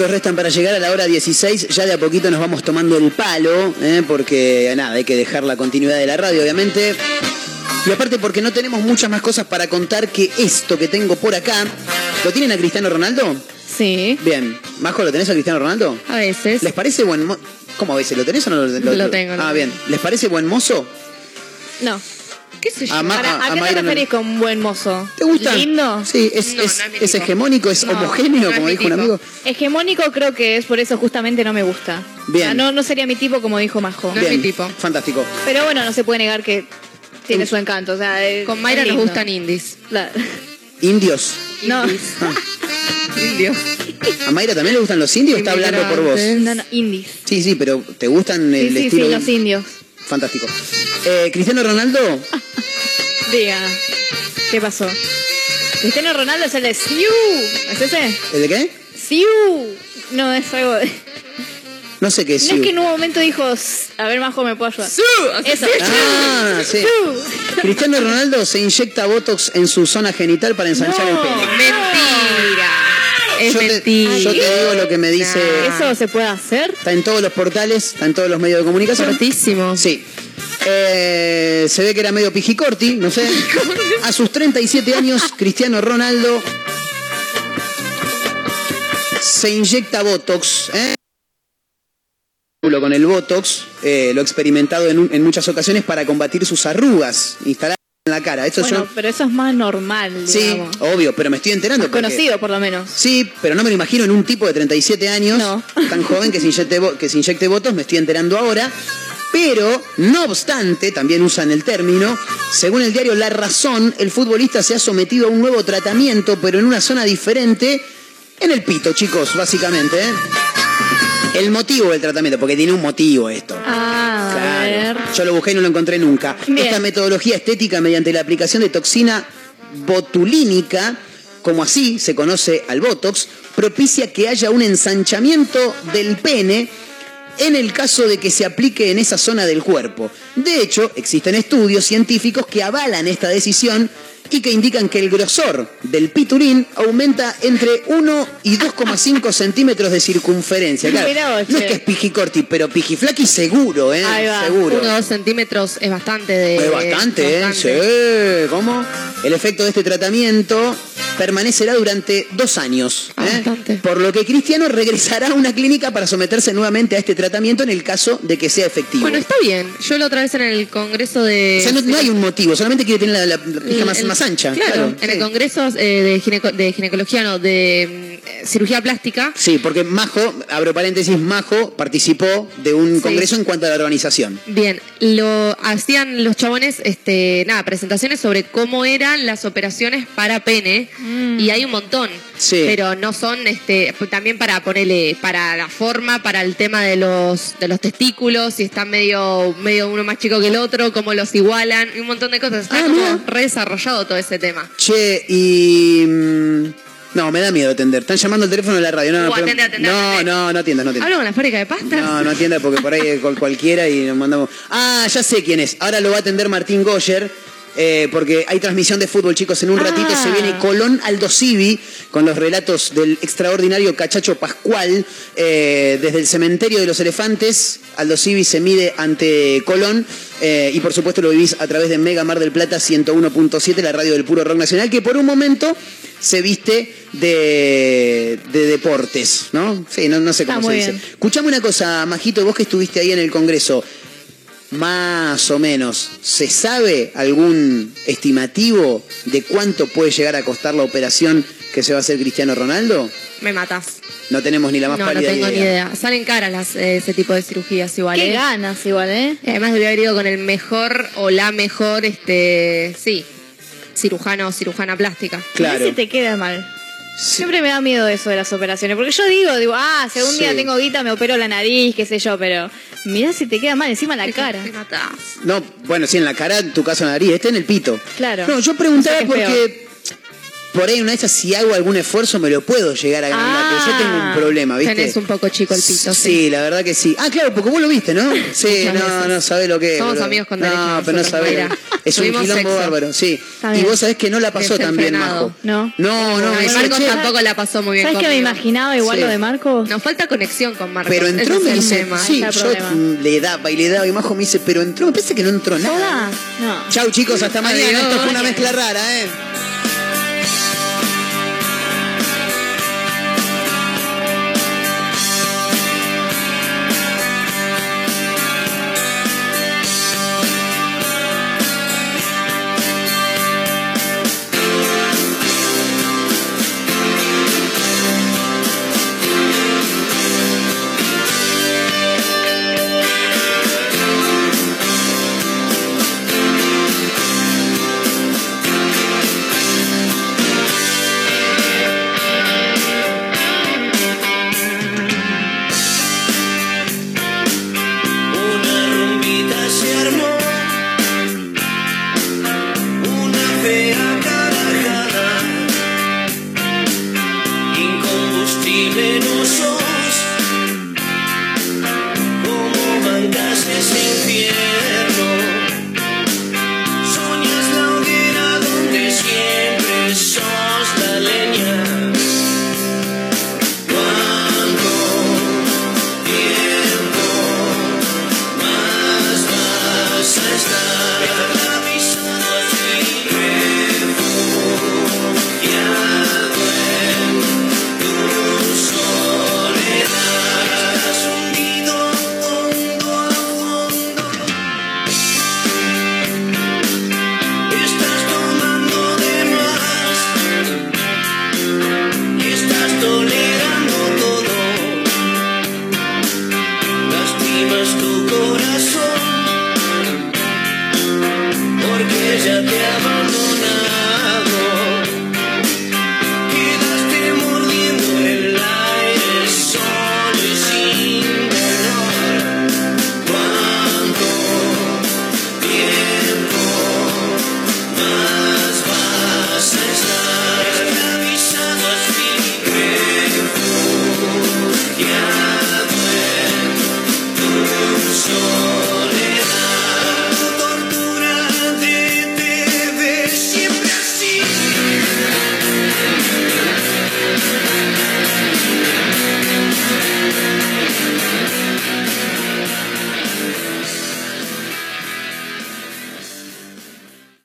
E: Minutos restan para llegar a la hora 16. Ya de a poquito nos vamos tomando el palo, ¿eh? porque nada, hay que dejar la continuidad de la radio, obviamente. Y aparte porque no tenemos muchas más cosas para contar que esto que tengo por acá. ¿Lo tienen a Cristiano Ronaldo?
G: Sí.
E: Bien. Majo, ¿lo tenés a Cristiano Ronaldo?
G: A veces.
E: ¿Les parece buen mozo? ¿Cómo a veces? ¿Lo tenés o no lo,
G: Lo tengo, lo
E: Ah,
G: tengo.
E: bien. ¿Les parece buen mozo?
G: No. ¿Qué sé yo?
E: A Ma-
H: Para-
E: a-
H: ¿A,
E: a
H: qué te
E: Mayra no-
H: referís con buen mozo?
E: ¿Te gusta?
H: ¿Lindo?
E: Sí, es,
G: No,
E: es,
G: no es
E: hegemónico, es
G: No,
E: homogéneo, como dijo un amigo.
H: Hegemónico creo que es por eso justamente no me gusta.
E: Bien.
H: O sea, no, no sería mi tipo como dijo Majo.
G: No es mi tipo.
E: Fantástico.
H: Pero bueno, no se puede negar que tiene su encanto. O sea, es-
G: Con Mayra nos gustan indies.
E: Indios.
H: No,
G: Indios.
E: ¿A Mayra también le gustan los indios? Está hablando por vos.
H: no, no, indies.
E: Sí, sí, pero ¿te gustan el
H: Sí, sí,
E: estilo?
H: sí, los indios.
E: Fantástico. Eh, Cristiano Ronaldo,
H: Diga, ¿qué pasó? Cristiano Ronaldo es el de Siu. ¿Es ese?
E: ¿el de qué?
H: Siu. No, es algo de...
E: No sé qué es.
H: No es que en un momento dijo, a ver, Majo, ¿me puedo ayudar? Eso.
E: Ah, sí.
H: Siu.
E: Cristiano Ronaldo se inyecta Botox en su zona genital para ensanchar el pene.
G: Mentira. Es
E: Yo te,
G: mentira.
E: yo te digo lo que me dice.
H: ¿Eso se puede hacer?
E: Está en todos los portales, está en todos los medios de comunicación.
G: Cortísimo.
E: Sí. Eh, se ve que era medio pijicorti, no sé. A sus 37 años, Cristiano Ronaldo se inyecta Botox. ¿eh? Con el Botox, eh, lo he experimentado en, un- en muchas ocasiones para combatir sus arrugas instaladas en la cara.
H: Bueno,
E: yo.
H: pero eso es más normal,
E: Sí, obvio, pero me estoy enterando. porque-
H: Conocido, por lo menos.
E: Sí, pero no me lo imagino en un tipo de 37 años, tan joven que se, inyecte, que se inyecte votos, me estoy enterando ahora. Pero, no obstante, también usan el término, según el diario La Razón, el futbolista se ha sometido a un nuevo tratamiento, pero en una zona diferente, en el pito, chicos, básicamente. ¿eh? El motivo del tratamiento, porque tiene un motivo esto.
H: Ah, a ver.
E: Yo lo busqué y no lo encontré nunca.
H: Bien.
E: Esta metodología estética mediante la aplicación de toxina botulínica, como así se conoce al Botox, propicia que haya un ensanchamiento del pene en el caso de que se aplique en esa zona del cuerpo. De hecho, existen estudios científicos que avalan esta decisión y que indican que el grosor del piturín aumenta entre 1 y 2,5 centímetros de circunferencia. Claro,
G: Mirá
E: no es que es pijicórti, pero pijiflaqui seguro, ¿eh?
G: Ahí va.
E: Seguro.
G: Uno o dos centímetros es bastante de.
E: Es bastante, ¿eh? Sí, ¿cómo? El efecto de este tratamiento permanecerá durante dos años. ¿eh? Por lo que Cristiano regresará a una clínica para someterse nuevamente a este tratamiento en el caso de que sea efectivo.
G: Bueno, está bien. Yo la otra vez en el congreso de.
E: o sea, no, no hay un motivo, solamente quiere tener la, la- la pija más,
G: El-
E: más ancha.
G: Claro, en
E: sí.
G: el congreso eh, de, gineco- de ginecología, no, de mm, cirugía plástica.
E: Sí, porque Majo, abro paréntesis, Majo participó de un
G: Sí.
E: congreso en cuanto a la organización.
G: Bien, lo hacían los chabones, este, nada, presentaciones sobre cómo eran las operaciones para pene y hay un montón.
E: Sí.
G: Pero no son, este, también para ponerle, para la forma, para el tema de los, de los testículos, si están medio, medio uno más chico que el otro, cómo los igualan, y un montón de cosas. Está como re desarrollado todo ese tema.
E: Che, y. No, me da miedo atender. Están llamando al teléfono de la radio. No, no,
G: atende, atende,
E: no,
G: atende.
E: no, no atiendas, no atiendas.
G: ¿Hablo con la fábrica de pastas?
E: No, no atienda porque por ahí es cual- cualquiera y nos mandamos. Ah, ya sé quién es. Ahora lo va a atender Martín Goyer. Eh, porque hay transmisión de fútbol, chicos. En un ratito
G: Ah.
E: se viene Colón Aldo Civi con los relatos del extraordinario Cachacho Pascual. eh, desde el cementerio de los elefantes, Aldo Civi se mide ante Colón. eh, y por supuesto lo vivís a través de Mega Mar del Plata 101.7, la radio del puro rock nacional, que por un momento se viste de, de deportes, ¿no? Sí, no, no sé
H: Está
E: cómo se dice.
H: bien.
E: Escuchame una cosa, Majito, vos que estuviste ahí en el Congreso, más o menos, ¿se sabe algún estimativo de cuánto puede llegar a costar la operación que se va a hacer Cristiano Ronaldo?
G: Me matas.
E: No tenemos ni la más
G: No, no
E: pálida
G: tengo ni
E: idea.
G: Salen caras las, eh, ese tipo de cirugías igual.
H: Qué
G: ¿eh?
H: ganas igual, ¿eh?
G: Además debe haber ido con el mejor o la mejor, este, sí, cirujano o cirujana plástica.
E: Claro.
H: si te queda mal. Siempre me da miedo eso de las operaciones, porque yo digo, digo, ah, si algún día
E: Sí.
H: tengo guita me opero la nariz, qué sé yo, pero mirá si te queda mal encima la cara.
E: No, bueno, sí, en la cara, en tu caso nariz, este en el pito.
H: Claro.
E: No, yo preguntaba
H: es
E: porque por ahí una de esas, si hago algún esfuerzo, me lo puedo llegar a ganar, pero yo tengo un problema, ¿viste?
G: Tenés un poco chico el pito, sí.
E: Sí, la verdad que sí. Ah, claro, porque vos lo viste, ¿no? Sí, no,
G: veces.
E: no sabés lo que es.
G: Somos amigos con
E: No,
G: derecho
E: pero no sabés.
G: mira.
E: Es un quilombo
G: sexo.
E: bárbaro, sí. Y vos sabés que no la pasó tan bien. Majo.
H: No.
E: No, no,
G: No, y Marcos
E: "Che,
G: tampoco la pasó muy bien
H: ¿Sabes qué me imaginaba igual
E: Sí.
H: lo de Marcos?
G: Nos falta conexión con Marcos.
E: Pero entró,
G: Ese
E: me dice,
G: tema.
E: sí, yo
H: problema.
E: le daba y le daba y Majo me dice, pero entró, me parece que no entró nada.
H: No.
E: Chau chicos, hasta mañana. Esto fue una mezcla rara, ¿eh?